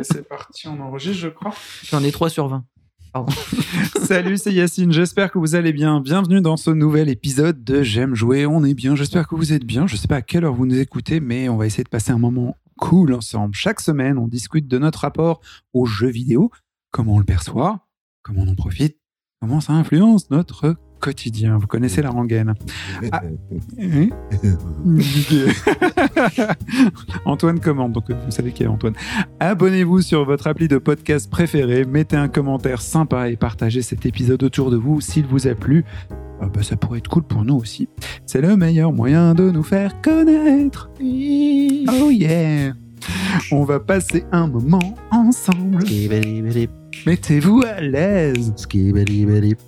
Allez, c'est parti, on enregistre, je crois. J'en ai 3 sur 20. Salut, c'est Yacine, j'espère que vous allez bien. Bienvenue dans ce nouvel épisode de J'aime jouer, on est bien, j'espère que vous êtes bien. Je sais pas à quelle heure vous nous écoutez, mais on va essayer de passer un moment cool ensemble. Chaque semaine, on discute de notre rapport aux jeux vidéo, comment on le perçoit, comment on en profite, comment ça influence notre quotidien. Vous connaissez la rengaine. Ah. Hein Antoine commande, donc vous savez qui est Antoine. Abonnez-vous sur votre appli de podcast préféré, mettez un commentaire sympa et partagez cet épisode autour de vous s'il vous a plu. Ah bah, ça pourrait être cool pour nous aussi. C'est le meilleur moyen de nous faire connaître. Oh yeah On va passer un moment ensemble. Mettez-vous à l'aise.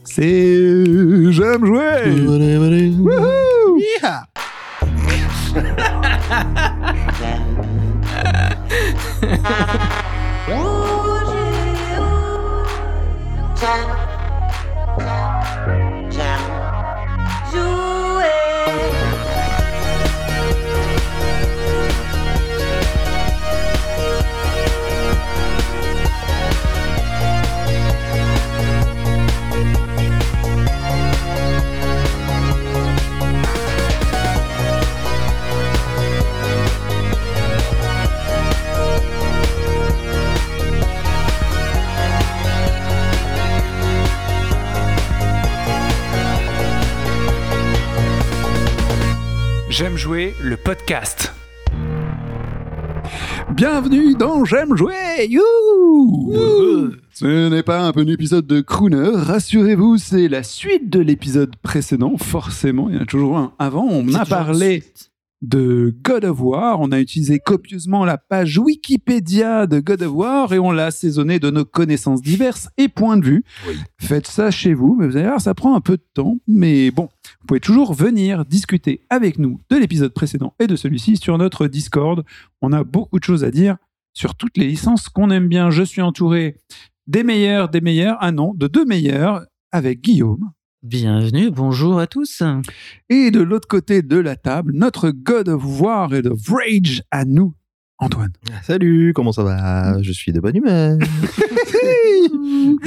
C'est J'aime jouer. Wouhou J'aime jouer le podcast. Bienvenue dans J'aime jouer. You Ce n'est pas un peu un épisode de crooner, rassurez-vous, c'est la suite de l'épisode précédent. Forcément, il y en a toujours un avant. On a parlé de God of War. On a utilisé copieusement la page Wikipédia de God of War et on l'a assaisonné de nos connaissances diverses et points de vue. Faites ça chez vous, mais vous allez voir, ça prend un peu de temps. Mais bon, vous pouvez toujours venir discuter avec nous de l'épisode précédent et de celui-ci sur notre Discord. On a beaucoup de choses à dire sur toutes les licences qu'on aime bien. Je suis entouré des meilleurs, des meilleurs, ah non, de deux meilleurs avec Guillaume. Bienvenue, bonjour à tous. Et de l'autre côté de la table, notre God of War et de Rage à nous, Antoine. Salut, comment ça va? Je suis de bonne humeur.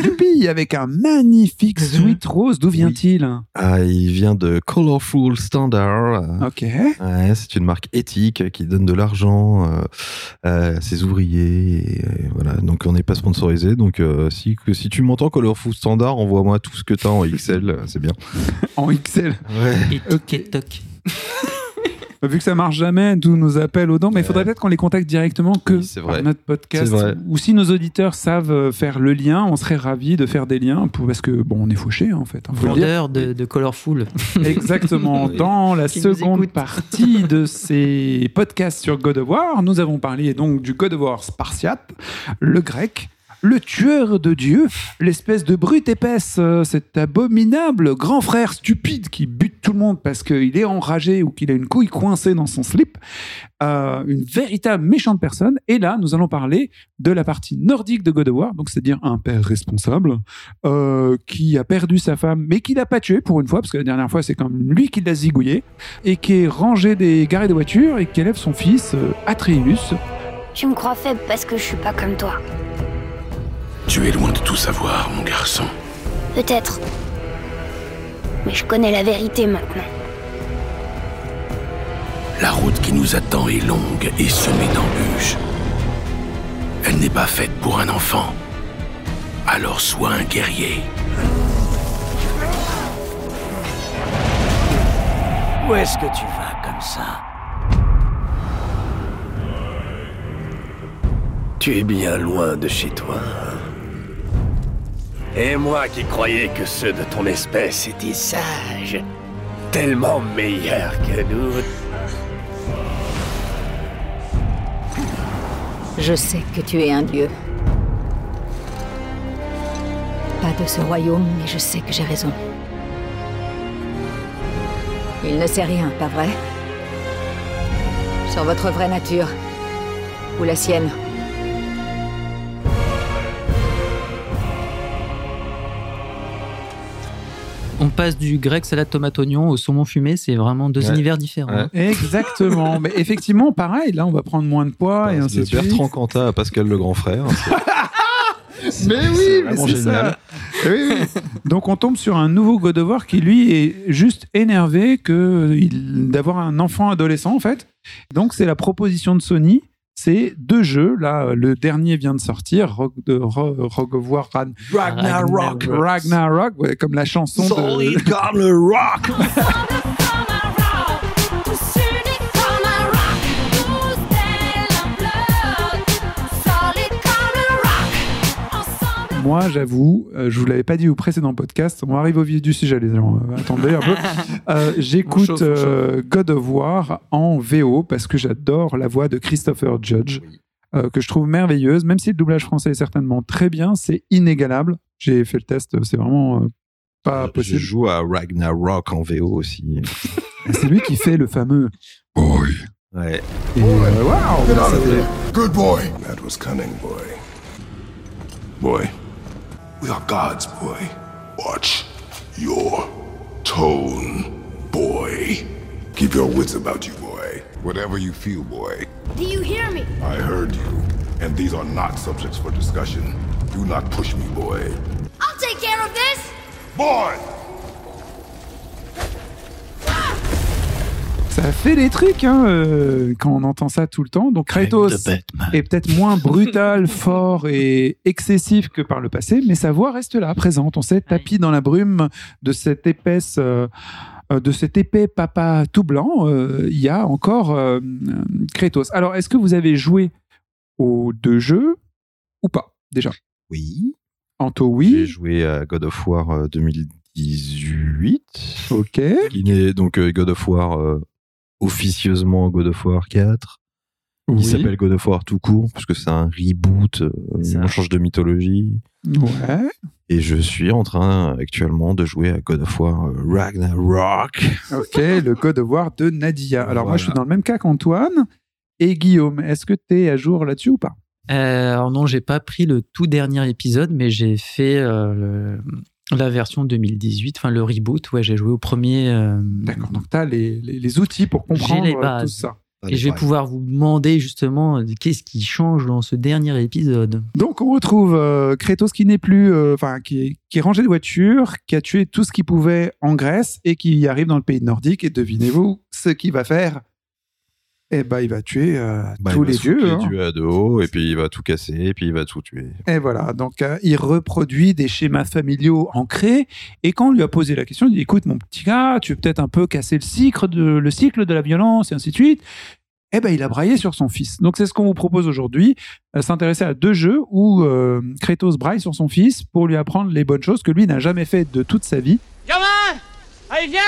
Youpi, avec un magnifique Sweet Rose, d'où vient-il? Ah, il vient de Colorful Standard. Ok. Ouais, c'est une marque éthique qui donne de l'argent euh, à ses ouvriers. et, euh, voilà, donc on n'est pas sponsorisé. Donc euh, si, que- si tu m'entends Colorful Standard, envoie-moi tout ce que tu as en XL, c'est bien. En XL. Ouais. Et toc et toc. Vu que ça marche jamais, tous nos appels aux dents, mais il faudrait peut-être qu'on les contacte directement que Oui, c'est par vrai. notre podcast. C'est vrai. Ou si nos auditeurs savent euh, faire le lien, on serait ravis de faire des liens pour, parce que bon, on est fauché en fait. hein. Vendeur de, de Colorful. Exactement. Oui. Dans la Qui seconde partie de ces podcasts sur God of War, nous avons parlé donc du God of War spartiate, le grec, le tueur de Dieu, l'espèce de brute épaisse, euh, cet abominable grand frère stupide qui bute tout le monde parce qu'il est enragé ou qu'il a une couille coincée dans son slip, euh, une véritable méchante personne. Et là, nous allons parler de la partie nordique de God of War, donc c'est-à-dire un père responsable euh, qui a perdu sa femme, mais qui l'a pas tué pour une fois, parce que la dernière fois, c'est quand même lui qui l'a zigouillé, et qui est rangé des garés de voitures et qui élève son fils, Atreus. Tu me crois faible parce que je suis pas comme toi. Tu es loin de tout savoir, mon garçon. Peut-être. Mais je connais la vérité maintenant. La route qui nous attend est longue et semée d'embûches. Elle n'est pas faite pour un enfant. Alors sois un guerrier. Où est-ce que tu vas comme ça? Tu es bien loin de chez toi. Et moi qui croyais que ceux de ton espèce étaient sages, tellement meilleurs que nous. Je sais que tu es un dieu. Pas de ce royaume, mais je sais que j'ai raison. Il ne sait rien, pas vrai? Sur votre vraie nature. Ou la sienne. On passe du grec salade tomate oignon au saumon fumé, c'est vraiment deux Ouais. univers différents. Ouais. Exactement. Mais effectivement, pareil, là, on va prendre moins de poids et ainsi de suite. Bertrand Cantat à Pascal le grand frère. Mais oui, mais c'est génial. ça. Oui, oui. Donc on tombe sur un nouveau God of War qui lui est juste énervé que d'avoir un enfant adolescent en fait. Donc c'est la proposition de Sony. C'est deux jeux. Là, le dernier vient de sortir, Rogue, de, Ro- Rogue of War Ragnarok. Ragnarok, ouais, comme la chanson de. comme le rock. Moi, j'avoue, euh, je vous l'avais pas dit au précédent podcast, on arrive au vif du sujet, les gens. euh, attendez un peu. Euh, J'écoute euh, God of War en VO parce que j'adore la voix de Christopher Judge, euh, que je trouve merveilleuse, même si le doublage français est certainement très bien, c'est inégalable. J'ai fait le test, c'est vraiment euh, pas Je possible. joue à Ragnarok en VO aussi. C'est lui qui fait le fameux Boy. Ouais. Et, euh, there. Good boy. That was cunning, boy. Boy, we are gods, boy. Watch your tone, boy. Keep your wits about you, boy. Whatever you feel, boy. Do you hear me? I heard you, and these are not subjects for discussion. Do not push me, boy. I'll take care of this! Boy! Ça fait des trucs hein, euh, quand on entend ça tout le temps. Donc Kratos est peut-être moins brutal, fort et excessif que par le passé, mais sa voix reste là, présente. On s'est tapis dans la brume de cette épaisse, euh, euh, de cet épais papa tout blanc. euh, Il y a encore Kratos. Alors, est-ce que vous avez joué aux deux jeux ou pas déjà? Oui. Anto, J'ai oui. joué à God of War euh, 2018. Ok. Qui n'est donc God of War euh, officieusement God of War 4. Oui. Il s'appelle God of War tout court, parce que c'est un reboot, euh, on change de mythologie. Ouais. Et je suis en train actuellement de jouer à God of War euh, Ragnarok. Ok, le God of War de Nadia. Alors, moi, je suis dans le même cas qu'Antoine. Et Guillaume, est-ce que tu es à jour là-dessus ou pas? Euh, alors non, j'ai pas pris le tout dernier épisode, mais j'ai fait euh, le- la version 2018, enfin le reboot. Ouais, j'ai joué au premier. euh, D'accord, donc tu as les, les- les outils pour comprendre les euh, bases. tout ça. Et je vais pouvoir vous demander justement euh, qu'est-ce qui change dans ce dernier épisode. Donc on retrouve euh, Kratos qui n'est plus, euh, enfin qui, est- qui est rangé de voiture, qui a tué tout ce qu'il pouvait en Grèce et qui arrive dans le pays nordique. Et devinez-vous ce qu'il va faire Eh ben, il va tuer euh, Bah, tous il va les dieux. hein. dieux à dos, et puis il va tout casser, et puis il va tout tuer. Et voilà, donc euh, il reproduit des schémas familiaux ancrés. Et quand on lui a posé la question, il dit écoute, mon petit gars, tu veux peut-être un peu casser le cycle de, le cycle de la violence et ainsi de suite. Eh ben, il a braillé sur son fils. Donc, c'est ce qu'on vous propose aujourd'hui, euh, s'intéresser à deux jeux où euh, Kratos braille sur son fils pour lui apprendre les bonnes choses que lui n'a jamais fait de toute sa vie. Gamin Allez, viens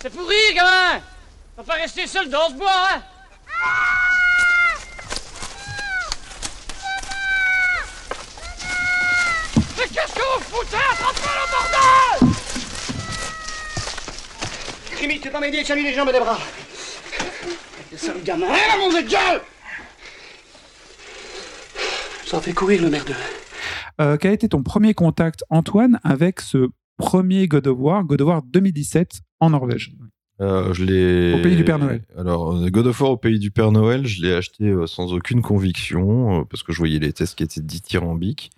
C'est pour rire, gamin On va pas rester seul dans ce bois, hein Mais qu'est-ce que vous foutez Attrapez le bordel Rémi, tu peux m'aider Tiens-lui les jambes et les bras Le sale gamin Eh, mon Dieu Ça fait courir le merdeux. Euh, quel a été ton premier contact, Antoine, avec ce premier God of War, God of War 2017 en Norvège? Euh, je l'ai. Au pays du Père Noël. Alors, euh, God of War au pays du Père Noël, je l'ai acheté euh, sans aucune conviction, parce que je voyais les tests qui étaient dithyrambiques.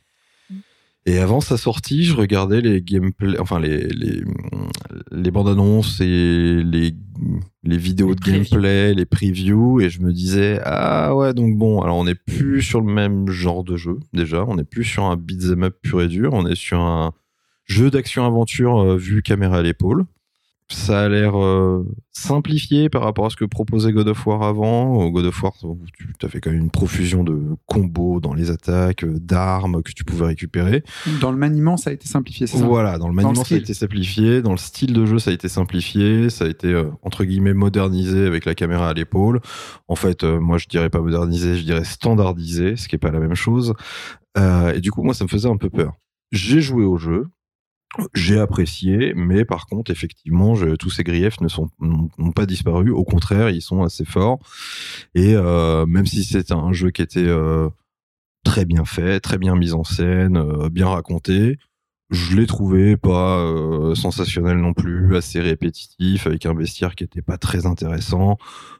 Et avant sa sortie, je regardais les gameplay, enfin les, les, les bandes annonces et les, les vidéos Les de gameplay, les previews, et je me disais, ah ouais, donc bon, alors on n'est plus sur le même genre de jeu, déjà, on n'est plus sur un beat'em up pur et dur, on est sur un jeu d'action-aventure euh, vu caméra à l'épaule. Ça a l'air euh, simplifié par rapport à ce que proposait God of War avant. Au God of War, tu avais quand même une profusion de combos dans les attaques, euh, d'armes que tu pouvais récupérer. Dans le maniement, ça a été simplifié, c'est ça? Voilà, dans le maniement, ça a été simplifié. Dans le style de jeu, ça a été simplifié. Ça a été, euh, entre guillemets, modernisé avec la caméra à l'épaule. En fait, euh, moi, je dirais pas modernisé, je dirais standardisé, ce qui est pas la même chose. Et du coup, moi, ça me faisait un peu peur. J'ai joué au jeu. J'ai apprécié, mais par contre, effectivement, tous ces griefs ne sont n'ont pas disparu. Au contraire, ils sont assez forts. Et euh, même si c'est un jeu qui était euh, très bien fait, très bien mis en scène, euh, bien raconté, je l'ai trouvé pas sensationnel non plus, assez répétitif, avec un bestiaire qui était pas très intéressant.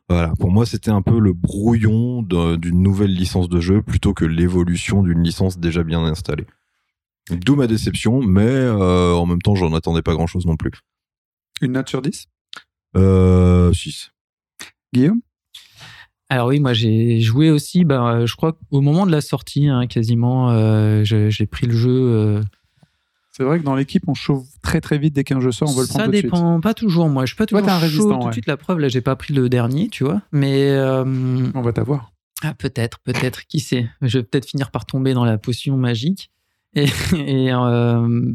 Voilà, pour moi, c'était un peu le brouillon d'un- d'une nouvelle licence de jeu plutôt que l'évolution d'une licence déjà bien installée. D'où ma déception, mais euh, en même temps, j'en attendais pas grand-chose non plus. Une note sur 10 Euh, 6. Guillaume? Alors oui, moi j'ai joué aussi, bah, je crois qu'au moment de la sortie, hein, quasiment, euh, j'ai pris le jeu. euh, C'est vrai que dans l'équipe, on chauffe très très vite dès qu'un jeu sort, on veut le prendre ça tout de suite. dépend pas toujours, moi. Je suis pas Toi, toujours un chaud tout ouais. de suite. La preuve, là, j'ai pas pris le dernier, tu vois. Mais euh, On va t'avoir. ah, peut-être, peut-être, qui sait. Je vais peut-être finir par tomber dans la potion magique. Et, et, euh,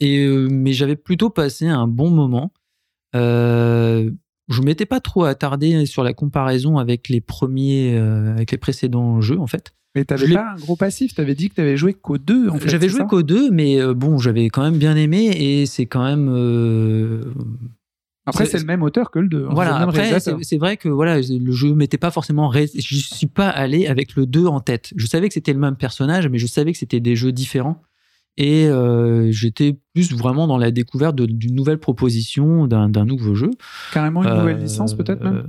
et, euh, mais j'avais plutôt passé un bon moment. Euh, je m'étais pas trop attardé sur la comparaison avec les premiers, euh, avec les précédents jeux en fait. Mais t'avais pas un gros passif, t'avais dit que t'avais joué qu'aux deux en fait. J'avais joué qu'aux deux, mais bon, j'avais quand même bien aimé et c'est quand même. Après, c'est- le même auteur que le 2. voilà, après, c'est vrai que voilà, le jeu m'était pas forcément. ré- Je suis pas allé avec le 2 en tête. Je savais que c'était le même personnage, mais je savais que c'était des jeux différents. Et euh, j'étais plus vraiment dans la découverte d'une nouvelle proposition, d'un nouveau jeu. Carrément une nouvelle Euh, licence peut-être euh,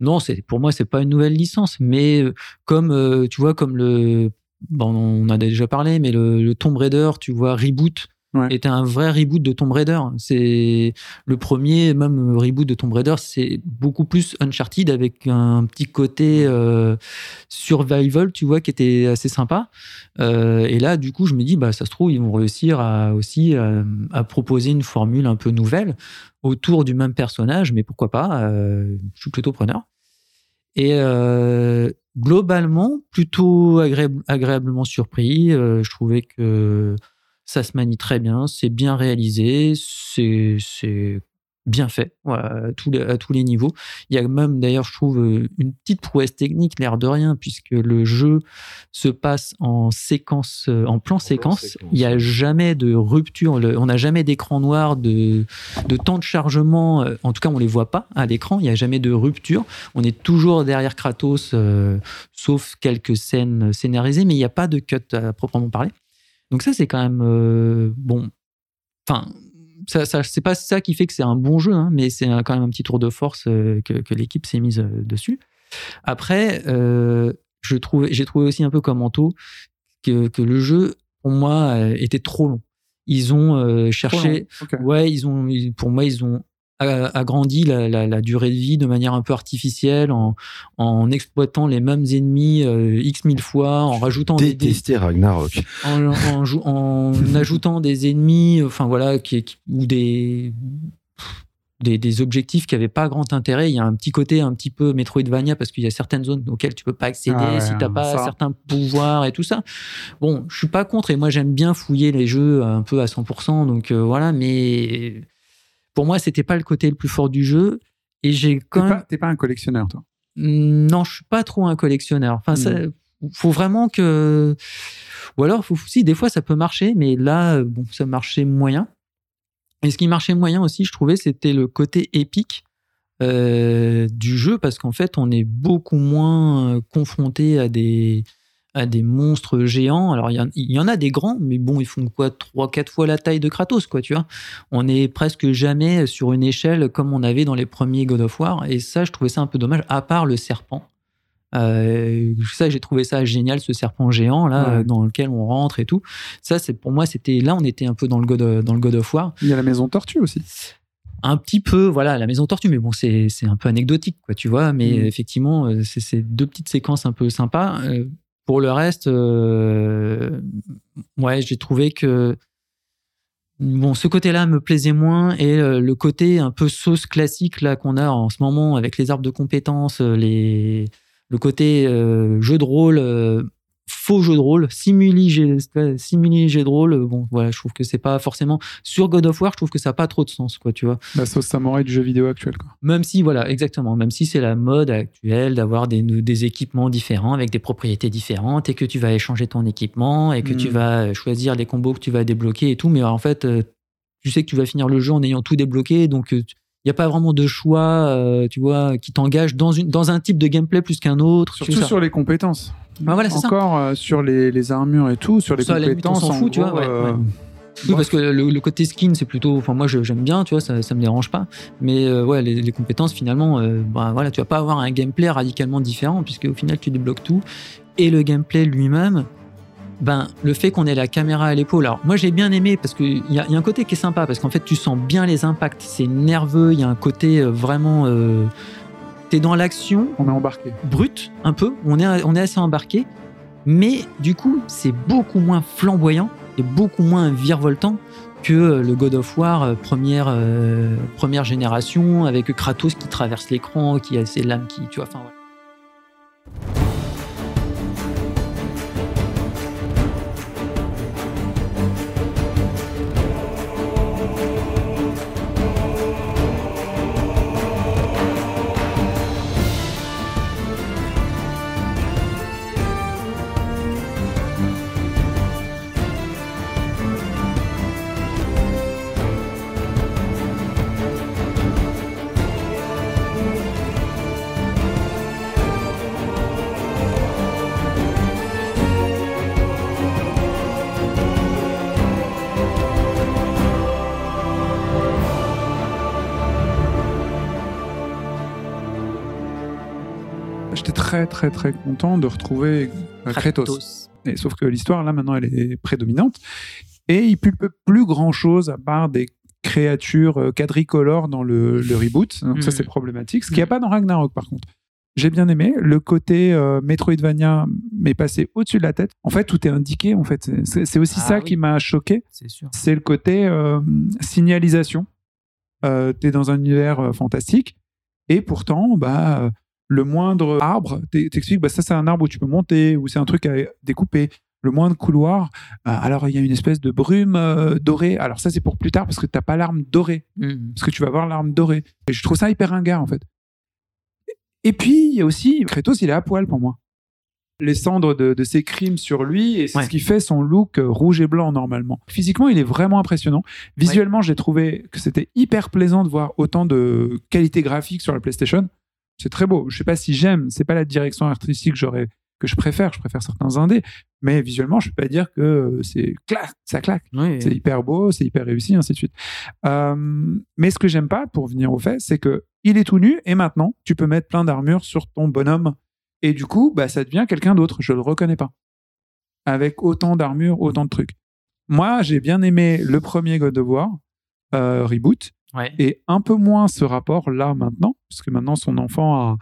Non, pour moi c'est pas une nouvelle licence, mais euh, comme tu vois comme le bon, on en a déjà parlé, mais le, le Tomb Raider, tu vois reboot Ouais. était un vrai reboot de Tomb Raider. C'est le premier même reboot de Tomb Raider, c'est beaucoup plus Uncharted avec un petit côté euh, survival, tu vois, qui était assez sympa. Euh, et là, du coup, je me dis, bah ça se trouve ils vont réussir à aussi euh, à proposer une formule un peu nouvelle autour du même personnage, mais pourquoi pas euh, Je suis plutôt preneur. Et globalement, plutôt agréable- agréablement surpris. Je trouvais que ça se manie très bien, c'est bien réalisé, c'est bien fait voilà, à, tous les, à tous les niveaux. Il y a même d'ailleurs, je trouve, euh, une petite prouesse technique, l'air de rien, puisque le jeu se passe en séquence, euh, en plan séquence. séquence, Il n'y a jamais de rupture, le- on n'a jamais d'écran noir, de, de temps de chargement. euh, En tout cas, on les voit pas à l'écran. Il n'y a jamais de rupture. On est toujours derrière Kratos, euh, sauf quelques scènes scénarisées, mais il n'y a pas de cut à proprement parler. Donc ça, c'est quand même euh, bon. Enfin, ça, ça, c'est pas ça qui fait que c'est un bon jeu, hein, mais c'est quand même un petit tour de force euh, que, que l'équipe s'est mise euh, dessus. Après, je trouve, j'ai trouvé aussi un peu comme Anto que, que le jeu, pour moi, était trop long. Ils ont cherché, ouais, ils ont, pour moi, ils ont a- agrandi la, la- la durée de vie de manière un peu artificielle en, en exploitant les mêmes ennemis euh, x mille fois, en rajoutant des, des- Ragnarok. en, en jou- en ajoutant des ennemis, enfin voilà, qui, qui- ou des, des des objectifs qui n'avaient pas grand intérêt. Il y a un petit côté un petit peu Metroidvania parce qu'il y a certaines zones auxquelles tu peux pas accéder Ah ouais, si t'as pas ça. certains pouvoirs et tout ça. Bon, je suis pas contre et moi j'aime bien fouiller les jeux un peu à 100%, donc euh, voilà. Mais pour moi, c'était pas le côté le plus fort du jeu. Et j'ai T'es quand même pas, t'es pas un collectionneur, toi? non, je suis pas trop un collectionneur. Enfin, ça, Hmm. faut vraiment que. Ou alors, faut, si, des fois, ça peut marcher, mais là, bon, ça marchait moyen. Et ce qui marchait moyen aussi, je trouvais, c'était le côté épique euh, du jeu, parce qu'en fait, on est beaucoup moins euh, confronté à des à des monstres géants. Alors, il y, en- il y en a des grands, mais bon, ils font quoi Trois, quatre fois la taille de Kratos, quoi, tu vois. On est presque jamais sur une échelle comme on avait dans les premiers God of War. Et ça, je trouvais ça un peu dommage, à part le serpent. Euh, ça, j'ai trouvé ça génial, ce serpent géant là, Ouais. euh, dans lequel on rentre et tout. Ça, c'est pour moi, c'était là, on était un peu dans le God, of- dans le God of War, Il y a la maison Tortue aussi. un petit peu, voilà, la maison tortue, mais bon, c'est un peu anecdotique, quoi, tu vois. Mais Mm. effectivement, euh, c'est c'est deux petites séquences un peu sympas. Pour le reste, euh, ouais, j'ai trouvé que ce côté-là me plaisait moins et euh, le côté un peu sauce classique qu'on a en ce moment avec les arbres de compétences, euh, le côté jeu de rôle, faux jeu de rôle, simuli jeu, jeu de rôle. euh, Bon, voilà, je trouve que c'est pas forcément sur God of War. Je trouve que ça n'a pas trop de sens, quoi, tu vois. La sauce samouraï du jeu vidéo actuel, quoi. Même si, voilà, exactement, même si c'est la mode actuelle d'avoir des, des équipements différents avec des propriétés différentes et que tu vas échanger ton équipement et que Mm. tu vas choisir les combos que tu vas débloquer et tout, mais en fait, euh, tu sais que tu vas finir le jeu en ayant tout débloqué, donc il n'y a pas vraiment de choix, euh, tu vois, qui t'engage dans, une, dans un type de gameplay plus qu'un autre. Surtout sur les compétences. Bah voilà, ça. Encore euh, sur les, les armures et tout, sur les Ça, limite, on compétences, s'en en fout, tu vois, ouais, euh, ouais. Oui, parce que le, le côté skin, c'est plutôt. Enfin, moi, j'aime bien, tu vois, ça, ça me dérange pas. Mais euh, ouais, les, les compétences, finalement, euh, bah, voilà, tu vas pas avoir un gameplay radicalement différent, puisque au final, tu débloques tout. Et le gameplay lui-même, ben, le fait qu'on ait la caméra à l'épaule. Alors, moi, j'ai bien aimé parce qu'il y, y a un côté qui est sympa, parce qu'en fait, tu sens bien les impacts. C'est nerveux, il y a un côté euh, vraiment. Euh, T'es dans l'action, On est embarqué. brut, un peu. On est, on est assez embarqué. Mais du coup, c'est beaucoup moins flamboyant et beaucoup moins virevoltant que euh, le God of War première, euh, première génération avec Kratos qui traverse l'écran, qui a ses lames qui. Tu vois, enfin, voilà. Très très content de retrouver euh, Kratos. Et sauf que l'histoire là maintenant elle est prédominante et il pulpe plus grand chose à part des créatures euh, quadricolores dans le, le reboot. Donc ça Mhm. c'est problématique. Ce qu'il n'y a pas dans Ragnarok par contre. J'ai bien aimé le côté euh, Metroidvania m'est passé au-dessus de la tête. En fait tout est indiqué. En fait c'est aussi Ah ça oui. qui m'a choqué. C'est le côté euh, signalisation. Euh, T'es dans un univers fantastique et pourtant bah le moindre arbre t'e- t'explique bah ça c'est un arbre où tu peux monter ou c'est un truc à découper. Le moindre couloir euh, alors il y a une espèce de brume euh, dorée. Alors ça c'est pour plus tard parce que t'as pas l'arme dorée. Mhm. parce que tu vas voir l'arme dorée. Et je trouve ça hyper ringard en fait. Et puis il y a aussi Kratos il est à poil pour moi. Les cendres de, de ses crimes sur lui et c'est Ouais. ce qui fait son look euh, rouge et blanc normalement. Physiquement il est vraiment impressionnant. Visuellement j'ai trouvé que c'était hyper plaisant de voir autant de qualité graphique sur la PlayStation c'est très beau. Je sais pas si j'aime, c'est pas la direction artistique que j'aurais que je préfère, je préfère certains indés, mais visuellement, je peux pas dire que c'est clac, ça claque. Oui, C'est hyper beau, c'est hyper réussi, ainsi de suite. Euh, mais ce que j'aime pas, pour venir au fait, c'est que il est tout nu et maintenant, tu peux mettre plein d'armures sur ton bonhomme et du coup, bah, ça devient quelqu'un d'autre. Je le reconnais pas. Avec autant d'armures, autant de trucs. Moi, j'ai bien aimé le premier God of War euh, reboot Ouais. et un peu moins ce rapport là maintenant, parce que maintenant son enfant a,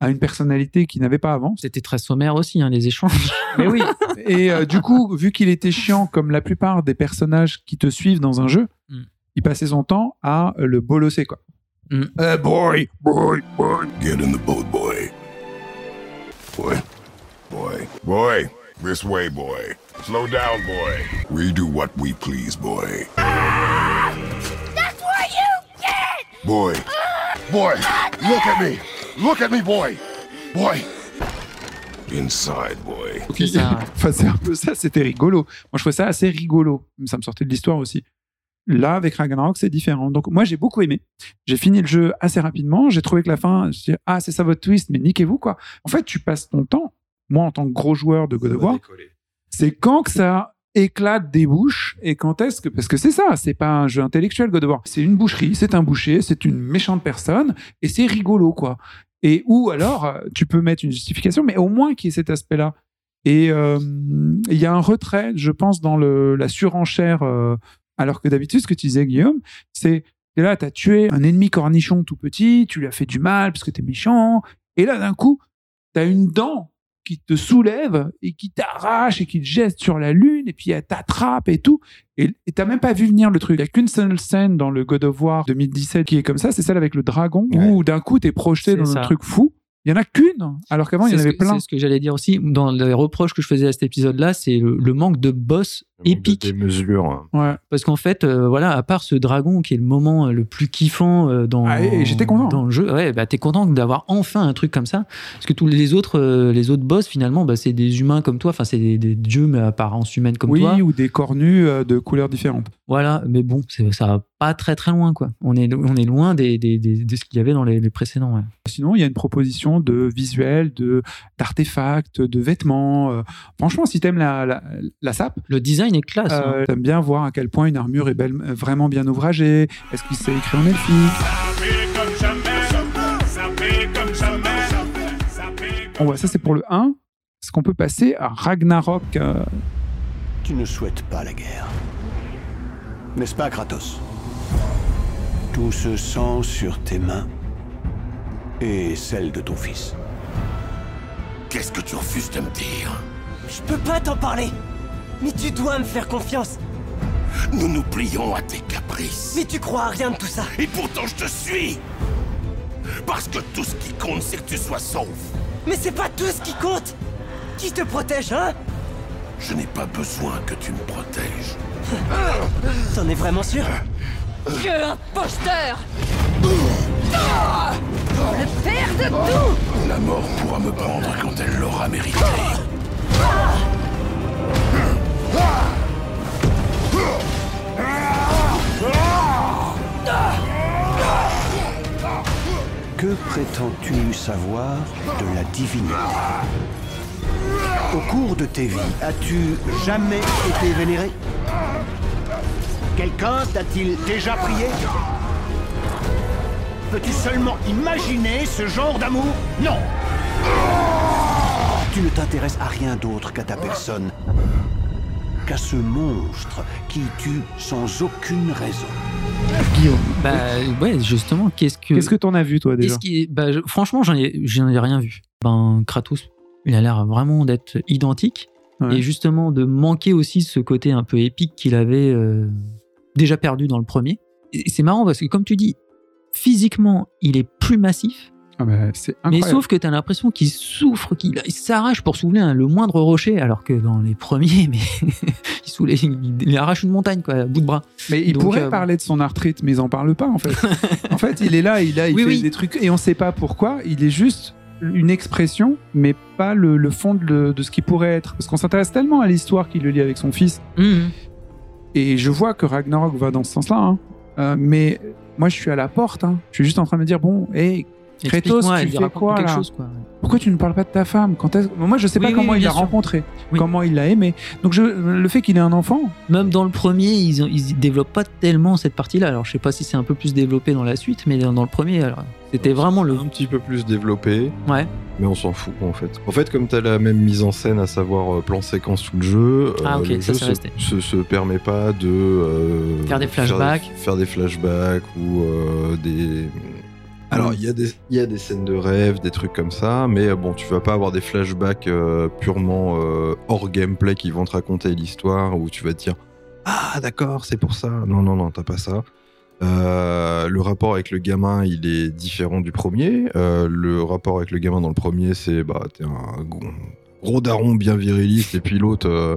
a une personnalité qu'il n'avait pas avant. C'était très sommaire aussi, hein, les échanges. Mais oui. Et euh, du coup, vu qu'il était chiant comme la plupart des personnages qui te suivent dans un jeu, Mm. il passait son temps à le bolosser quoi. Mm. Euh, boy, boy, boy. Get in the boat, boy. Boy. Boy. Boy. This way, boy. Slow down, boy. We do what we please, boy. Boy. Boy. Look at me. Look at me, boy. Boy. Inside, boy. C'est ça. Enfin, c'est un peu ça, c'était rigolo. Moi, je trouvais ça assez rigolo. Ça me sortait de l'histoire aussi. Là, avec Ragnarok, c'est différent. Donc, moi, j'ai beaucoup aimé. J'ai fini le jeu assez rapidement. J'ai trouvé que la fin, je dis, ah, c'est ça votre twist, mais niquez-vous, quoi. En fait, tu passes ton temps, moi, en tant que gros joueur de God of War, c'est quand que ça éclate des bouches et quand est-ce que parce que c'est ça c'est pas un jeu intellectuel God c'est une boucherie c'est un boucher c'est une méchante personne et c'est rigolo quoi. Et ou alors tu peux mettre une justification mais au moins qu'il y ait cet aspect là et euh, il y a un retrait je pense dans le, la surenchère euh, alors que d'habitude ce que tu disais Guillaume c'est que là t'as tué un ennemi cornichon tout petit tu lui as fait du mal parce que t'es méchant et là d'un coup t'as une dent qui te soulève et qui t'arrache et qui te jette sur la lune et puis elle t'attrape et tout. Et t'as même pas vu venir le truc. Il y a qu'une seule scène dans le God of War 2017 qui est comme ça, c'est celle avec le dragon où d'un coup t'es projeté dans ça. un truc fou. Il y en a qu'une, alors qu'avant il y en avait que- plein. C'est ce que j'allais dire aussi. Dans les reproches que je faisais à cet épisode-là, c'est le, le manque de boss épique. Des mesures. Ouais. Parce qu'en fait, euh, voilà, à part ce dragon qui est le moment euh, le plus kiffant euh, dans, Ah, et- et j'étais content. dans le jeu, ouais, bah, t'es content d'avoir enfin un truc comme ça. Parce que tous les autres, euh, les autres boss, finalement, bah, c'est des humains comme toi. Enfin, c'est des, des dieux, mais à apparence humaine comme oui, toi. ou des cornus euh, de couleurs différentes. Voilà, mais bon, c'est- ça va pas très très loin, quoi. On est, on est loin des, des- des- de ce qu'il y avait dans les, les précédents. ouais. Sinon, il y a une proposition de visuel, de d'artefacts, de vêtements. euh. Franchement, si t'aimes la, la, la sape, Le design design est classe. hein. Euh, T'aimes bien voir à quel point une armure est belle, euh, vraiment bien ouvragée. Est-ce qu'il sait écrire en elfique Bon, ouais, ça c'est pour le 1. Est-ce qu'on peut passer à Ragnarok euh, Tu ne souhaites pas la guerre. N'est-ce pas, Kratos? Tout ce sang sur tes mains et celle de ton fils. Qu'est-ce que tu refuses de me dire? Je peux pas t'en parler. Mais tu dois me faire confiance. Nous nous plions à tes caprices. Mais tu crois à rien de tout ça. Et pourtant je te suis Parce que tout ce qui compte, c'est que tu sois sauf. Mais c'est pas tout ce qui compte. Qui te protège, hein? Je n'ai pas besoin que tu me protèges. T'en es vraiment sûr? Que imposteur Le père de tout La mort pourra me prendre quand elle l'aura mérité. Que prétends-tu savoir de la divinité? Au cours de tes vies, as-tu jamais été vénéré? Quelqu'un t'a-t-il déjà prié? Peux-tu seulement imaginer ce genre d'amour? Non! Tu ne t'intéresses à rien d'autre qu'à ta personne, ce monstre qui tue sans aucune raison. Guillaume Bah ouais, justement, qu'est-ce que. Qu'est-ce que t'en as vu toi déjà qui bah, je- franchement, j'en ai, j'en ai rien vu. Ben, Kratos, il a l'air vraiment d'être identique. Ouais. Et justement, de manquer aussi ce côté un peu épique qu'il avait euh, déjà perdu dans le premier. C'est marrant parce que, comme tu dis, physiquement, il est plus massif. Ah bah, C'est Mais sauf que tu as l'impression qu'il souffre, qu'il il s'arrache pour soulever le moindre rocher, alors que dans les premiers, mais il, soulève, il, il arrache une montagne, quoi, à bout de bras. Mais il Donc, pourrait euh, parler de son arthrite, mais ils en parlent pas en fait. en fait, il est là, il, a, il Oui, fait oui. des trucs et on sait pas pourquoi. Il est juste une expression, mais pas le, le fond de, de ce qui pourrait être. Parce qu'on s'intéresse tellement à l'histoire qu'il le lit avec son fils. Mhm. Et je vois que Ragnarok va dans ce sens-là. hein. Euh, mais moi, je suis à la porte. hein. Je suis juste en train de me dire bon, hé, Kratos, tu il fais quoi quelque là chose, quoi. Pourquoi tu ne parles pas de ta femme Quand Moi, je sais Oui, pas oui, comment oui, il l'a sûr. rencontré, Oui. comment il l'a aimé. Donc, je, le fait qu'il ait un enfant, Même dans le premier, ils, ont- ils développent pas tellement cette partie-là. Alors, je sais pas si c'est un peu plus développé dans la suite, mais dans, dans le premier, alors, c'était vraiment le. Un petit peu plus développé, Ouais. mais on s'en fout en fait. En fait, comme tu as la même mise en scène, à savoir euh, plan séquence sous le jeu, Ah, euh, ok, le ça, jeu se, resté. se- se permet pas de euh, Faire des flashbacks. faire des, flashbacks ou euh, des. Alors, il y, a des- il y a des scènes de rêve, des trucs comme ça, mais euh, bon, tu vas pas avoir des flashbacks euh, purement euh, hors gameplay qui vont te raconter l'histoire où tu vas te dire Ah, d'accord, c'est pour ça. Non, non, non, t'as pas ça. Euh, le rapport avec le gamin, il est différent du premier. Le rapport avec le gamin dans le premier, c'est bah t'es un gros, daron bien viriliste, et puis l'autre, euh,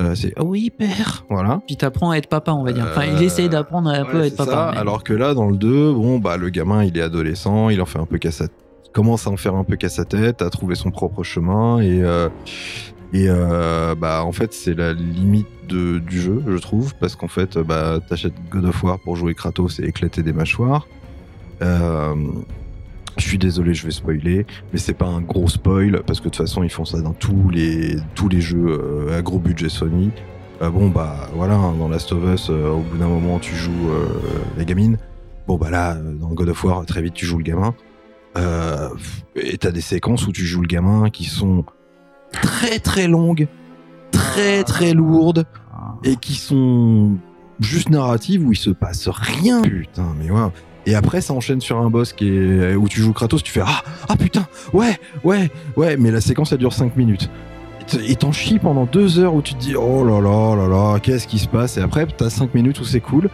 euh, c'est ah oui père, voilà. Puis t'apprends à être papa, on va dire. Enfin, il Euh, essaye d'apprendre un peu à être papa. ça. mais- Alors que là, dans le 2, bon bah le gamin, il est adolescent, il en fait un peu il commence à en faire un peu qu'à sa tête, à trouver son propre chemin et et bah en fait c'est la limite de- du jeu, je trouve, parce qu'en fait bah t'achètes God of War pour jouer Kratos et éclater des mâchoires. Euh, je suis désolé, je vais spoiler, mais c'est pas un gros spoil parce que de toute façon ils font ça dans tous les tous les jeux euh, à gros budget Sony. Euh, bon bah voilà, hein, dans Last of Us, euh, au bout d'un moment tu joues euh, la gamine. Bon bah là, dans God of War, très vite tu joues le gamin. Et t'as des séquences où tu joues le gamin qui sont très très longues, très très lourdes et qui sont juste narratives où il se passe rien. Putain, mais waouh. Et après, ça enchaîne sur un boss qui est où tu joues Kratos, tu fais ah ah putain ouais ouais ouais, mais la séquence elle dure 5 minutes. Et t'en chies pendant deux heures où tu te dis oh là là là là qu'est-ce qui se passe? Et après t'as 5 minutes où c'est cool.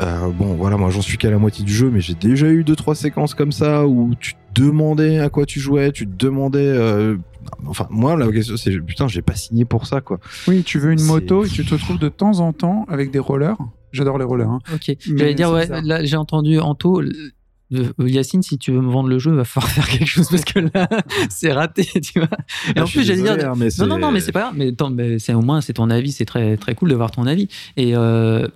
Euh, bon voilà moi j'en suis qu'à la moitié du jeu mais j'ai déjà eu deux trois séquences comme ça où tu te demandais à quoi tu jouais, tu te demandais euh, enfin moi la question c'est putain j'ai pas signé pour ça quoi. oui, tu veux une moto et tu te retrouves de temps en temps avec des rollers. J'adore les rollers. hein. Ok. Mais J'allais dire, ouais, là, j'ai entendu Anto. Yacine, si tu veux me vendre le jeu, va falloir faire quelque chose parce que là, c'est raté, tu vois. Et Ah, en plus, j'allais dire, hein, non, non, non, mais c'est pas grave. Mais, attends, mais c'est au moins, c'est ton avis, c'est très, très cool de voir ton avis. Et euh,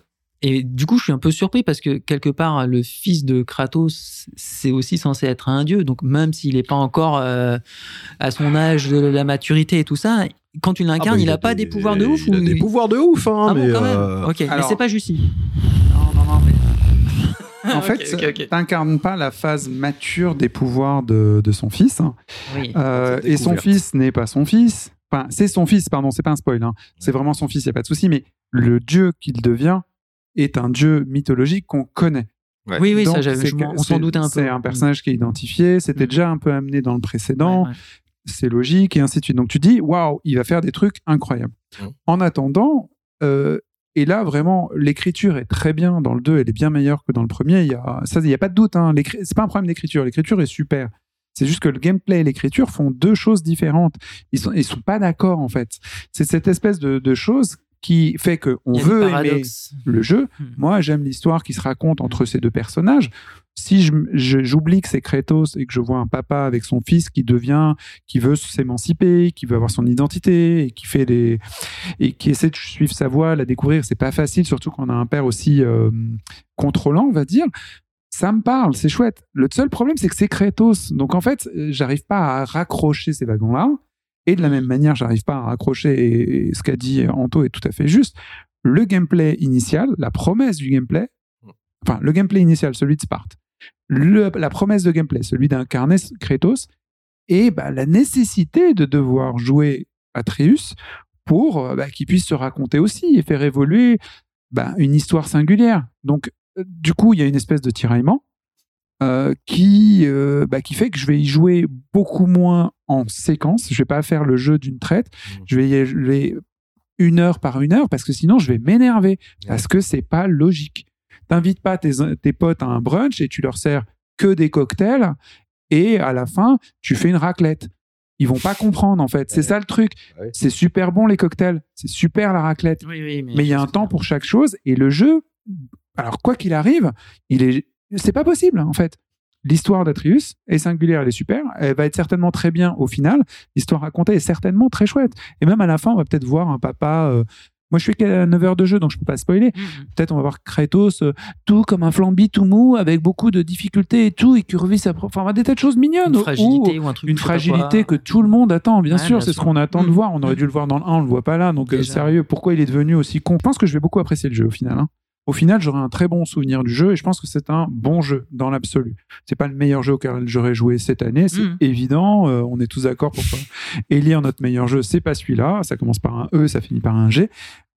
Et du coup, je suis un peu surpris parce que quelque part, le fils de Kratos, c'est aussi censé être un dieu. Donc même s'il n'est pas encore euh, à son âge de la maturité et tout ça, quand tu l'incarnes, Ah bah, il n'a a pas des- des pouvoirs de ouf. il a ou- des pouvoirs de ouf, hein, Ah bon, mais, quand même euh, Ok, mais c'est pas Jussi. En fait, t'incarnes pas la phase mature des pouvoirs de, de son fils. hein. Oui. Euh, et son fils n'est pas son fils. Enfin, c'est son fils, pardon, c'est pas un spoil. hein. C'est vraiment son fils, il n'y a pas de souci. Mais le dieu qu'il devient est un dieu mythologique qu'on connaît. Ouais. Oui, oui, Donc, ça, j'avais- on s'en c'est- doutait un peu. C'est un personnage qui est identifié, c'était Mm. déjà un peu amené dans le précédent, Ouais, ouais. c'est logique, et ainsi de suite. Donc tu dis, waouh, il va faire des trucs incroyables. Mm. En attendant, euh, et là vraiment, l'écriture est très bien dans le 2, elle est bien meilleure que dans le premier, il y a, ça, il n'y a pas de doute, hein. C'est pas un problème d'écriture, l'écriture est super. C'est juste que le gameplay et l'écriture font deux choses différentes. Ils sont, ils sont pas d'accord en fait. C'est cette espèce de, de chose qui fait que on Il y a des veut aimer le jeu. Hmm. Moi, j'aime l'histoire qui se raconte entre ces deux personnages. Si j'oublie que c'est Kratos et que je vois un papa avec son fils qui devient, qui veut s'émanciper, qui veut avoir son identité et qui fait des et qui essaie de suivre sa voie, la découvrir, c'est pas facile, surtout quand on a un père aussi euh, contrôlant, on va dire. Ça me parle, c'est chouette. Le seul problème, c'est que c'est Kratos. Donc en fait, j'arrive pas à raccrocher ces wagons-là. Et de la même manière, j'arrive pas à raccrocher, et, ce qu'a dit Anto est tout à fait juste. Le gameplay initial, la promesse du gameplay, enfin, le gameplay initial, celui de Sparte, la promesse de gameplay, celui d'incarner Kratos, et bah, la nécessité de devoir jouer Atreus pour euh, bah, qu'il puisse se raconter aussi et faire évoluer bah, une histoire singulière. Donc, euh, du coup, il y a une espèce de tiraillement euh, qui, qui fait que je vais y jouer beaucoup moins en séquence. Je vais pas faire le jeu d'une traite. Je vais y aller une heure par une heure parce que sinon je vais m'énerver parce que c'est pas logique. T'invites pas tes, tes potes à un brunch et tu leur sers que des cocktails et à la fin tu fais une raclette. Ils vont pas comprendre en fait. C'est ça le truc. Ouais. C'est super bon les cocktails, c'est super la raclette. Oui, oui, mais, Mais il y a un temps pour chaque chose et le jeu, alors quoi qu'il arrive, il est, c'est pas possible en fait. L'histoire d'Atrius est singulière, elle est super, elle va être certainement très bien au final. L'histoire racontée est certainement très chouette. Et même à la fin, on va peut-être voir un papa. euh, moi, je suis qu'à 9 heures de jeu, donc je peux pas spoiler. Mhm. Peut-être on va voir Kratos euh, tout comme un flambi tout mou, avec beaucoup de difficultés et tout, et qui revit sa propre. Enfin, des tas de choses mignonnes. Une fragilité ou un truc, Une fragilité que tout le monde attend, bien Ouais, sûr. C'est ce qu'on attend de Mhm. voir. On aurait dû le voir dans le 1, on le voit pas là. Donc, euh, sérieux, pourquoi il est devenu aussi con? Je pense que je vais beaucoup apprécier le jeu au final. hein. Au final, j'aurai un très bon souvenir du jeu et je pense que c'est un bon jeu dans l'absolu. C'est pas le meilleur jeu auquel j'aurais joué cette année, c'est Mhm. évident. euh, on est tous d'accord pour pas élire notre meilleur jeu. C'est pas celui-là. Ça commence par un E, ça finit par un G.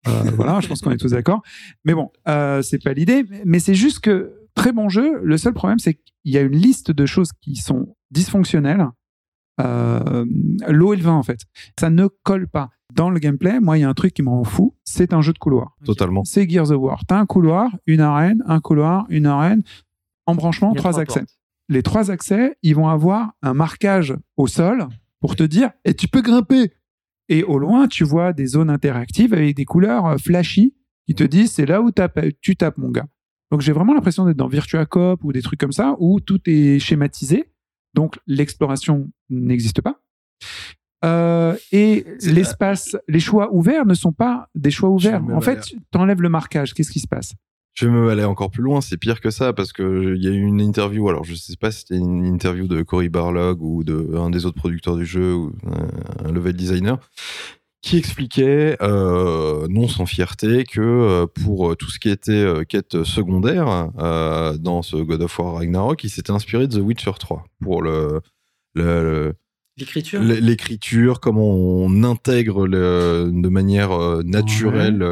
Euh, voilà, je pense qu'on est tous d'accord. Mais bon, euh, c'est pas l'idée. Mais c'est juste que très bon jeu. Le seul problème, c'est qu'il y a une liste de choses qui sont dysfonctionnelles. Euh, L'eau et le vin, en fait. Ça ne colle pas. Dans le gameplay, moi, il y a un truc qui m'en fout. C'est un jeu de couloir. Totalement. C'est Gears of War. T'as un couloir, une arène, un couloir, une arène. En branchement, Il y a trois trois accès. portes. Les trois accès, ils vont avoir un marquage au sol pour te dire et tu peux grimper. Et au loin, tu vois des zones interactives avec des couleurs euh, flashy qui te disent c'est là où tu tapes, mon gars. Donc j'ai vraiment l'impression d'être dans Virtua Cop ou des trucs comme ça où tout est schématisé. Donc l'exploration n'existe pas. Euh, et l'espace, les choix ouverts ne sont pas des choix ouverts. En fait, valère. tu enlèves le marquage. Qu'est-ce qui se passe? Je vais me aller encore plus loin, c'est pire que ça parce que je- il y a eu une interview, alors je sais pas si c'était une interview de Cory Barlog ou de un des autres producteurs du jeu ou un, un level designer qui expliquait, euh, non sans fierté, que euh, pour euh, tout ce qui était euh, quête secondaire euh, dans ce God of War Ragnarok, il s'était inspiré de The Witcher 3 pour le, le- le- L'écriture comment on intègre le- de manière euh, naturelle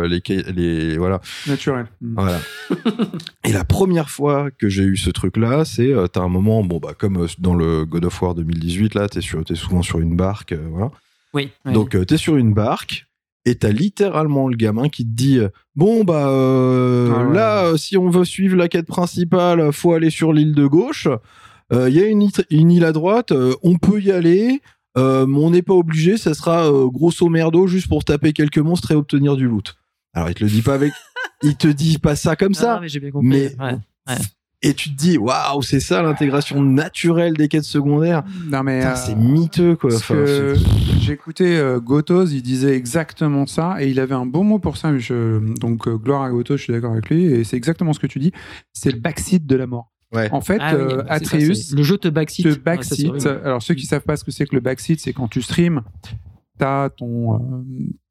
les, voilà. Naturel. Mm. Voilà. Et la première fois que j'ai eu ce truc-là, c'est euh, t'as un moment, bon bah comme euh, dans le God of War 2018 là, t'es sur, t'es souvent sur une barque, euh, voilà. Oui. oui. Donc t'es sur une barque et t'as littéralement le gamin qui te dit bon bah euh, Ah ouais. là euh, si on veut suivre la quête principale, faut aller sur l'île de gauche. Il y a une, île- une île à droite, euh, on peut y aller. euh, mais on n'est pas obligé, ça sera euh, grosso merdo juste pour taper quelques monstres et obtenir du loot. Alors il te le dit pas avec, il te dit pas ça comme Ah, ça, mais j'ai bien compris. mais Ouais, ouais. Et tu te dis, waouh, c'est ça l'intégration naturelle des quêtes secondaires. Non mais euh, c'est miteux quoi. Enfin, euh, Gotos, il disait exactement ça et il avait un bon mot pour ça. Je- donc euh, gloire à Gotos, je suis d'accord avec lui et c'est exactement ce que tu dis. C'est le backseat de la mort. Ouais. En fait, Ah oui, euh, bah, Atreus, le jeu te backseat. te Ouais, horrible. alors ceux qui savent pas ce que c'est que le backseat, c'est quand tu streams, t'as ton euh,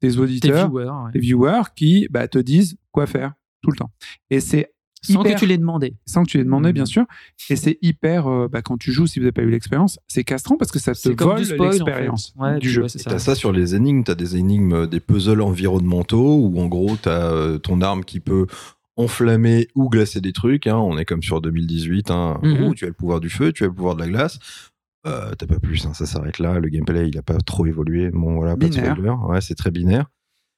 tes Tes auditeurs, viewers, ouais. tes viewers qui bah, te disent quoi faire tout le temps. Et c'est Sans hyper- que tu l'aies demandé. sans que tu l'aies demandé, Mhm. bien sûr. Et c'est hyper, euh, bah, quand tu joues, si vous n'avez pas eu l'expérience, c'est castrant parce que ça te C'est comme vole en l'expérience fait. Ouais, du tu jeu. Et ça. T'as ça sur les énigmes, t'as des énigmes, euh, des puzzles environnementaux où en gros t'as euh, ton arme qui peut enflammer ou glacer des trucs. hein. On est comme sur 2018. Hein. Mhm. où tu as le pouvoir du feu, tu as le pouvoir de la glace. Euh, t'as pas plus, hein, ça s'arrête là. Le gameplay il a pas trop évolué. Bon voilà, pas de spoiler. Ouais, c'est très binaire.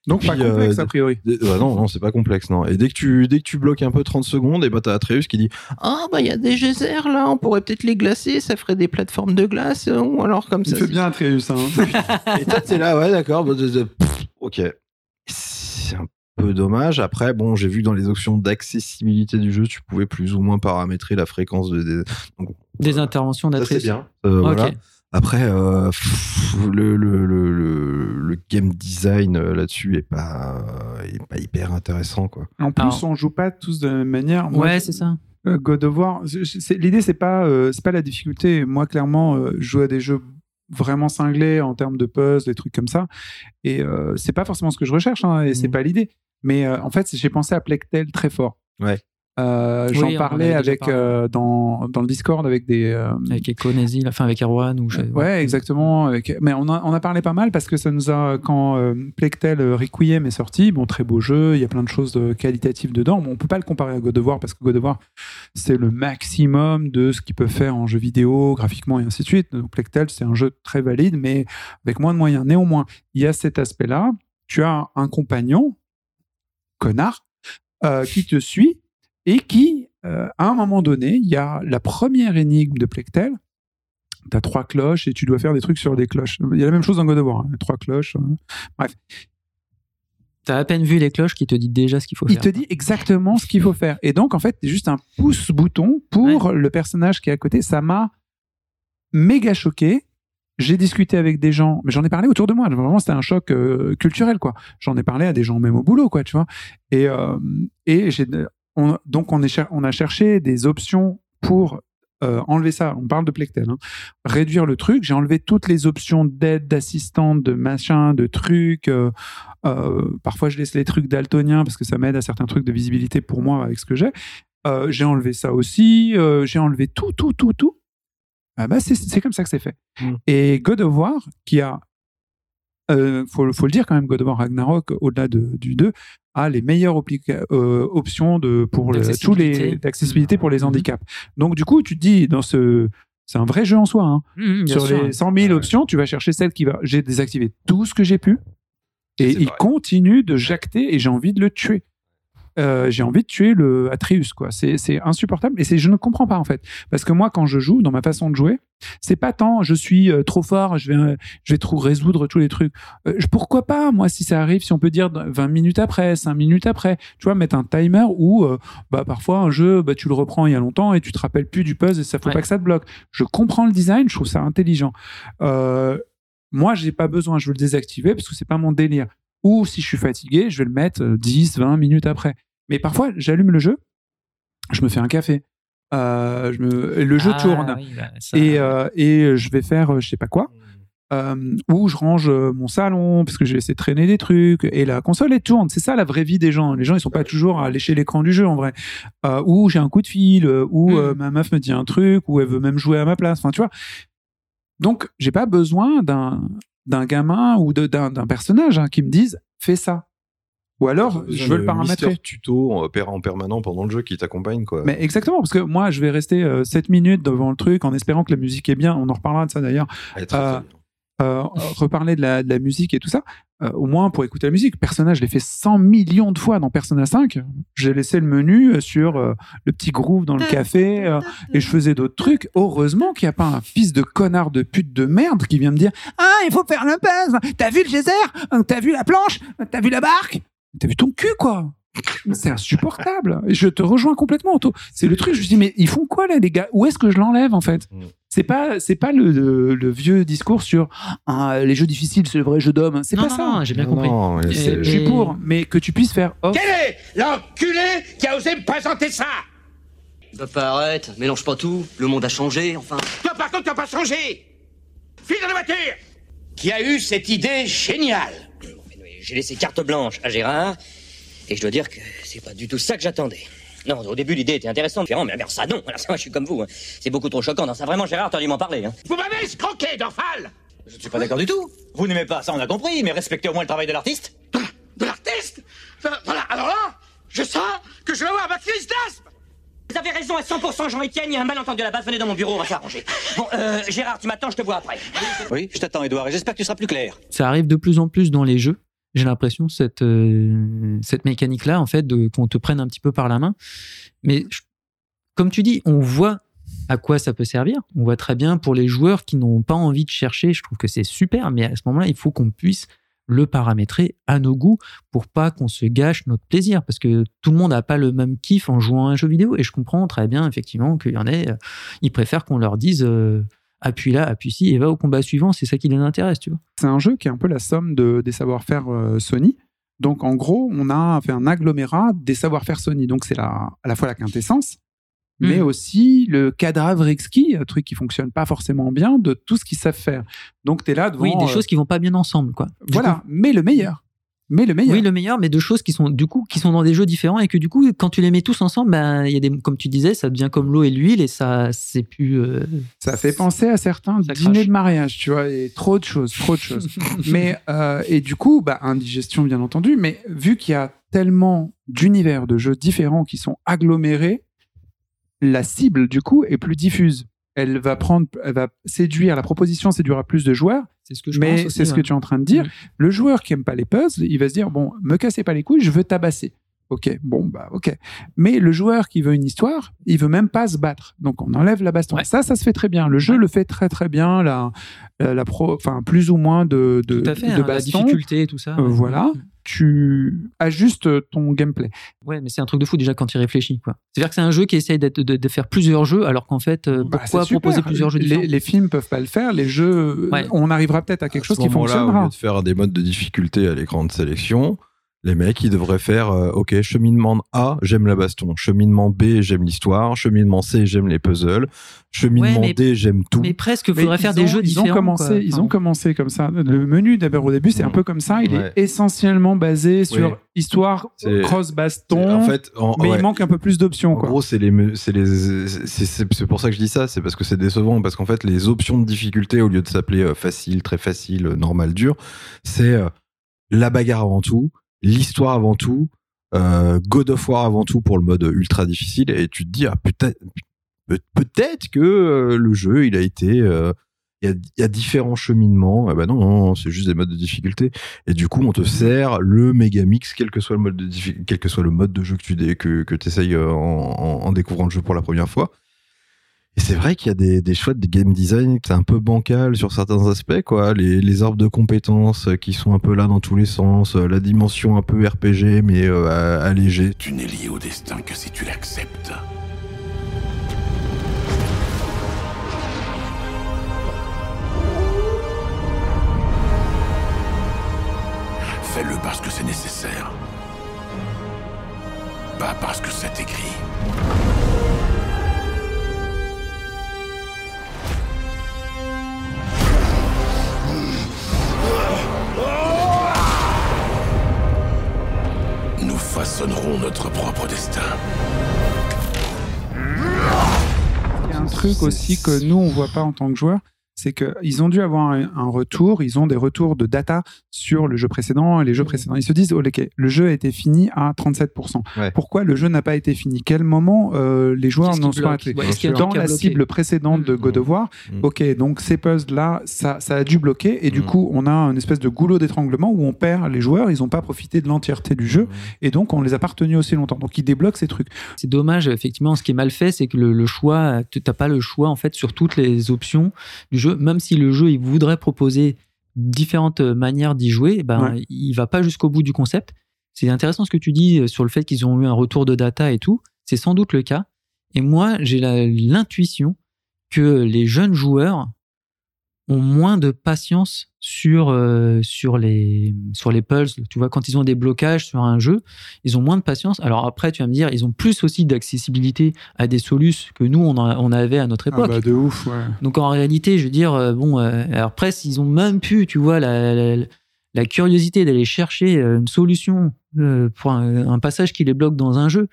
Donc pas euh, complexe a priori. Ouais, non, non, c'est pas complexe, non. Et dès que tu, dès que tu bloques un peu 30 secondes, et bah t'as Atreus qui dit Ah, bah il y a des geysers là, on pourrait peut-être les glacer, ça ferait des plateformes de glace, euh, ou alors comme Il ça. c'est- bien Atreus. Hein. Et toi, t'es là, ouais, d'accord, bah, ok. Peu dommage. Après, bon, j'ai vu dans les options d'accessibilité du jeu, tu pouvais plus ou moins paramétrer la fréquence de. de- donc, Des interventions c'est bien. Euh, voilà. Après, euh, pff, le, le, le, le, le game design euh, là-dessus est pas, est pas hyper intéressant, quoi. En plus, Alors- on joue pas tous de la même manière. Moi, Ouais, c'est ça. God of War, l'idée c'est pas euh, c'est pas la difficulté. Moi, clairement, euh, je joue à des jeux vraiment cinglés en termes de puzzles, des trucs comme ça. Et euh, c'est pas forcément ce que je recherche, hein, et c'est Mhm. pas l'idée. Mais euh, en fait, j'ai pensé à Plectel très fort. Ouais. Euh, J'en parlais avec parlé. euh, dans, dans le Discord avec des euh, Avec Econasi, enfin avec Erwan ou je... Ouais, exactement. Avec... Mais on a, on a parlé pas mal parce que ça nous a, quand euh, Plectel Requiem est sorti, bon, très beau jeu, il y a plein de choses de qualitatives dedans. Bon, on peut pas le comparer à God of War parce que God of War, c'est le maximum de ce qu'il peut faire en jeu vidéo, graphiquement et ainsi de suite. Donc, Plectel, c'est un jeu très valide, mais avec moins de moyens. Néanmoins, il y a cet aspect-là. Tu as un compagnon, connard, euh, qui te suit et qui, euh, à un moment donné, il y a la première énigme de Plectel. Tu as trois cloches et tu dois faire des trucs sur des cloches. Il y a la même chose dans God of War. hein, Trois cloches. euh, Bref. T'as à peine vu les cloches qui te dit déjà ce qu'il faut Il faire. te dit exactement ce qu'il faut faire. Et donc, en fait, c'est juste un pouce-bouton pour le personnage qui est à côté. Ça m'a méga choqué. J'ai discuté avec des gens, mais j'en ai parlé autour de moi. Vraiment, c'était un choc euh, culturel, quoi. J'en ai parlé à des gens même au boulot, quoi, tu vois. Et, euh, et donc, on, a cherché des options pour euh, enlever ça. On parle de Plectel. hein. Réduire le truc. J'ai enlevé toutes les options d'aide, d'assistante, de machin, de trucs. parfois, je laisse les trucs daltoniens parce que ça m'aide à certains trucs de visibilité pour moi avec ce que j'ai. J'ai enlevé ça aussi. j'ai enlevé tout, tout, tout, tout. Ah bah, c'est, c'est comme ça que c'est fait. Mm. Et God of War, qui a, euh, faut, faut le dire quand même, God of War Ragnarok, au-delà de- du 2, a les meilleures euh, options de, pour le- tous les, D'accessibilité. pour les Mhm. handicaps. Donc, du coup, tu te dis, dans ce, c'est un vrai jeu en soi. hein. Bien Sur sûr. les 100 000 options, tu vas chercher celle qui va. J'ai désactivé tout ce que j'ai pu. Et il continue de jacter et j'ai envie de le tuer. Euh, j'ai envie de tuer le Atreus, quoi. C'est insupportable et c'est je ne comprends pas en fait parce que moi quand je joue dans ma façon de jouer, c'est pas tant je suis euh, trop fort, je vais euh, je vais trop résoudre tous les trucs. Euh, pourquoi pas moi si ça arrive, si on peut dire 20 minutes après, 5 minutes après, tu vois mettre un timer où bah parfois un jeu bah tu le reprends il y a longtemps et tu te rappelles plus du puzzle et ça faut Ouais. pas que ça te bloque. Je comprends le design, je trouve ça intelligent. Moi, j'ai pas besoin, je veux le désactiver parce que c'est pas mon délire. Ou si je suis fatigué, je vais le mettre euh, 10, 20 minutes après. Mais parfois, j'allume le jeu, je me fais un café. Euh, je me... et Le jeu Ah, tourne. oui, bah, ça- Et, euh, et je vais faire euh, je sais pas quoi. Euh, ou je range mon salon parce que je vais essayer de traîner des trucs et la console elle tourne c'est ça la vraie vie des gens les gens ils sont pas toujours à lécher l'écran du jeu en vrai ou j'ai un coup de fil ou Mm. euh, ma meuf me dit un truc ou elle veut même jouer à ma place enfin tu vois donc j'ai pas besoin d'un d'un gamin ou d'un personnage hein, qui me dise fais ça ou alors je veux le paramétrer tuto en permanent pendant le jeu qui t'accompagne, quoi. mais exactement, parce que moi, je vais rester euh, 7 minutes devant le truc en espérant que la musique est bien. On en reparlera de ça d'ailleurs. Euh, euh, reparler de la, de la musique et tout ça. Euh, au moins pour écouter la musique. Persona, je l'ai fait 100 millions de fois dans Persona 5. J'ai laissé le menu euh, sur euh, le petit groove dans le café et je faisais d'autres trucs. Heureusement qu'il n'y a pas un fils de connard de pute de merde qui vient me dire Ah, il faut faire le puzzle. T'as vu le geyser? T'as vu la planche? T'as vu la barque? T'as vu ton cul, quoi? C'est insupportable. Je te rejoins complètement. C'est le truc. Je me dis, mais ils font quoi là, les gars? Où est-ce que je l'enlève en fait? Mm. C'est pas, c'est pas le, le- le vieux discours sur ah, les jeux difficiles, c'est le vrai jeu d'homme. C'est pas non, ça. non, j'ai bien compris. non, Et- Je suis pour, mais que tu puisses faire off. Quel est l'enculé qui a osé me présenter ça? Papa, arrête, mélange pas tout. Le monde a changé, enfin. Toi, par contre, tu n'as pas changé File dans la voiture Qui a eu cette idée géniale J'ai laissé carte blanche à Gérard, et je dois dire que c'est pas du tout ça que j'attendais. Non, au début, l'idée était intéressante, différente, mais alors ça, non. Alors ça, moi, je suis comme vous. hein. C'est beaucoup trop choquant. Non, ça, vraiment, Gérard, t'aurais dû m'en parler. Hein. Vous m'avez escroqué, Dorfal Je ne suis pas d'accord du tout. Vous n'aimez pas, ça, on a compris, mais respectez au moins le travail de l'artiste. De l'artiste? Voilà, alors là, je sens que je vais avoir ma crise d'asthme Vous avez raison à 100%, Jean-Étienne, il y a un malentendu à la base, venez dans mon bureau, on va s'arranger. Bon, euh, Gérard, tu m'attends, je te vois après. Oui, je t'attends, Edouard, et j'espère que tu seras plus clair. ça arrive de plus en plus dans les jeux. J'ai l'impression cette euh, cette mécanique là en fait de qu'on te prenne un petit peu par la main. Mais comme tu dis, on voit à quoi ça peut servir. On voit très bien pour les joueurs qui n'ont pas envie de chercher. Je trouve que c'est super, mais à ce moment-là, il faut qu'on puisse le paramétrer à nos goûts pour pas qu'on se gâche notre plaisir parce que tout le monde n'a pas le même kiff en jouant à un jeu vidéo et je comprends très bien effectivement qu'il y en ait euh, ils préfèrent qu'on leur dise euh, appuie là appuie ci et va au combat suivant c'est ça qui les intéresse tu vois C'est un jeu qui est un peu la somme de, des savoir-faire euh, Sony. Donc, en gros, on a fait un agglomérat des savoir-faire Sony. Donc, c'est la, à la fois la quintessence, mais Mhm. aussi le cadavre exquis, un truc qui fonctionne pas forcément bien, de tout ce qu'ils savent faire. Donc, tu es là devant. oui des euh, choses qui vont pas bien ensemble quoi Voilà, coup, mais le meilleur. Mais le meilleur. oui le meilleur mais de choses qui sont du coup qui sont dans des jeux différents et que du coup quand tu les mets tous ensemble ben il y a des comme tu disais ça devient comme l'eau et l'huile et ça c'est plus euh, Ça fait penser à certains dîners crache. de mariage, tu vois, et trop de choses, trop de choses. mais euh, et du coup, bah, indigestion bien entendu, mais vu qu'il y a tellement d'univers de jeux différents qui sont agglomérés, la cible du coup est plus diffuse. Elle va prendre, elle va séduire, la proposition séduira plus de joueurs. c'est ce que je mais c'est ce que tu es en train de dire. Le joueur qui aime pas les puzzles, il va se dire bon, me cassez pas les couilles, je veux tabasser. Ok, bon bah ok. Mais le joueur qui veut une histoire, il veut même pas se battre. Donc on enlève la baston. Ouais. Ça, ça se fait très bien. Le jeu le fait très très bien. La, la, la pro, enfin plus ou moins de de, tout à fait de hein, la difficulté et tout ça Euh, ouais. voilà. Tu ajustes ton gameplay. Ouais, mais c'est un truc de fou déjà quand tu y réfléchis. quoi. C'est-à-dire que c'est un jeu qui essaye de, de faire plusieurs jeux, alors qu'en fait, euh, Bah, pourquoi proposer plusieurs jeux différents les, les films peuvent pas le faire. Les jeux, Ouais. on arrivera peut-être à quelque chose À qui ce moment-là, Au fonctionnera. lieu de faire des modes de difficulté à l'écran de sélection, les mecs, ils devraient faire euh, OK, cheminement A, j'aime la baston. Cheminement B, j'aime l'histoire. Cheminement C, j'aime les puzzles. Cheminement Ouais, mais- D, j'aime tout. Mais presque, Mais faudrait ils faire ont- des jeux ils différents. Ont commencé, quoi. Ils Enfin, ont commencé comme ça. Le menu, d'abord au début, c'est un peu comme ça. Il Ouais. est essentiellement basé sur histoire, C'est- cross baston. En fait, en, mais ouais. il manque un peu plus d'options. En quoi. gros, c'est les, c'est les, c'est- c'est c'est pour ça que je dis ça, c'est parce que c'est décevant, parce qu'en fait, les options de difficulté, au lieu de s'appeler euh, facile, très facile, euh, normal, dur, c'est euh, la bagarre avant tout, l'histoire avant tout, euh, God of War avant tout pour le mode ultra difficile, et tu te dis, ah peut-être que euh, le jeu, il a été, euh, il y a, différents cheminements. Ah bah non, c'est juste des modes de difficulté. Et du coup, on te sert le méga mix, quel que soit le mode de quel que soit le mode de jeu que tu que, que essayes en, en découvrant le jeu pour la première fois. Et c'est vrai qu'il y a des, des choix de game design, c'est un peu bancal sur certains aspects, quoi. Les, les arbres de compétences euh, qui sont un peu là dans tous les sens, euh, la dimension un peu RPG mais euh, allégée. Tu n'es lié au destin que si tu l'acceptes. Fais-le parce que c'est nécessaire. Pas parce que c'est écrit. Nous façonnerons notre propre destin. Il y a un truc aussi que nous, on voit pas en tant que joueur, c'est qu'ils ont dû avoir un, un retour, ils ont des retours de data sur le jeu précédent et les jeux précédents. Ils se disent, oh, ok, le jeu a été fini à 37%. Ouais. Pourquoi le jeu n'a pas été fini? Quel moment euh, les joueurs n'en sont arrêtés Ouais, est-ce qu'il y a un Dans la cible précédente de God of War, Mm. ok, donc ces puzzles-là, ça, ça a dû bloquer et du coup, on a une espèce de goulot d'étranglement où on perd les joueurs, ils n'ont pas profité de l'entièreté du jeu et donc on les a pas retenus aussi longtemps. Donc ils débloquent ces trucs. C'est dommage, effectivement. Ce qui est mal fait, c'est que le, le choix, tu n'as pas le choix en fait sur toutes les options du jeu. Même si le jeu il voudrait proposer différentes manières d'y jouer, ben Ouais. il va pas jusqu'au bout du concept. c'est intéressant ce que tu dis euh, sur le fait qu'ils ont eu un retour de data et tout. C'est sans doute le cas. Et moi, j'ai l'intuition que les jeunes joueurs ont moins de patience sur euh, sur les sur les puzzles. Tu vois, quand ils ont des blocages sur un jeu, ils ont moins de patience. Alors après, tu vas me dire, ils ont plus aussi d'accessibilité à des solutions que nous on, on avait à notre Ah époque. bah de ouf, ouais. Donc en réalité, je veux dire, euh, bon, euh, alors presque, ils ont même pu, tu vois, la, la, la curiosité d'aller chercher une solution pour un, un passage qui les bloque dans un jeu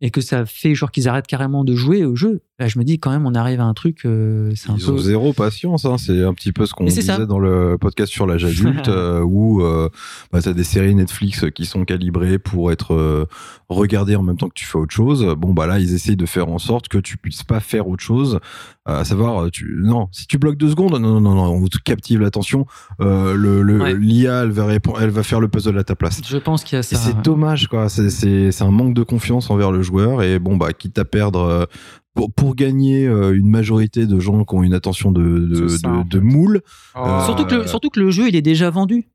et que ça fait genre qu'ils arrêtent carrément de jouer au jeu. Là, je me dis quand même, on arrive à un truc, euh, c'est un Ils peu. ont zéro patience, hein. c'est un petit peu ce qu'on disait ça. dans le podcast sur l'âge adulte, euh, où euh, bah, tu as des séries Netflix qui sont calibrées pour être euh, regardées en même temps que tu fais autre chose. Bon, bah là, ils essayent de faire en sorte que tu puisses pas faire autre chose, à savoir, tu, non, si tu bloques deux secondes, non, non, non, non on te captive l'attention, euh, le, le- Ouais. l'IA, elle va, répondre, elle va faire le puzzle à ta place. Je pense qu'il y a ça. c'est dommage, quoi. C'est un manque de confiance envers le joueur. Et bon, bah, quitte à perdre. Euh, pour, pour gagner euh, une majorité de gens qui ont une attention de, moule. Oh. euh, Surtout que, le, surtout que le jeu, il est déjà vendu.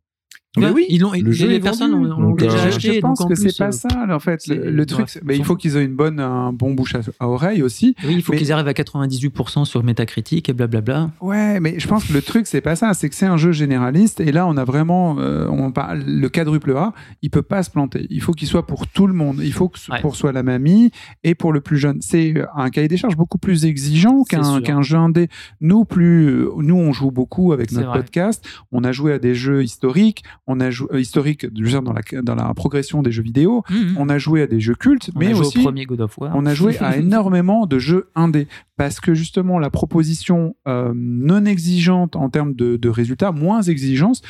Mais oui, ils l'ont, le jeu les est personnes vendu. l'ont l'ont Donc, déjà euh, acheté. je pense donc en que c'est pas euh, ça en fait le, le truc bref, mais il s'en faut qu'ils aient une bonne un bon bouche à, à oreille aussi Oui, il faut Mais- qu'ils arrivent à 98% sur Metacritic et blablabla. Ouais, mais je pense que le truc, c'est pas ça. C'est que c'est un jeu généraliste. Et là, on a vraiment. euh, on parle, le quadruple A, il peut pas se planter. Il faut qu'il soit pour tout le monde. Il faut que ce- Ouais. pour soit la mamie et pour le plus jeune. C'est un cahier des charges beaucoup plus exigeant qu'un qu'un jeu indé. Nous, plus, nous, on joue beaucoup avec notre vrai. podcast. On a joué à des jeux historiques. On a joué, euh, je veux dire, dans la, dans la progression des jeux vidéo. Mhm. On a joué à des jeux cultes, On mais aussi. au premier God of War. On a joué à énormément de jeux indés parce que justement la proposition euh, non exigeante en termes de, de résultats, moins exigeante,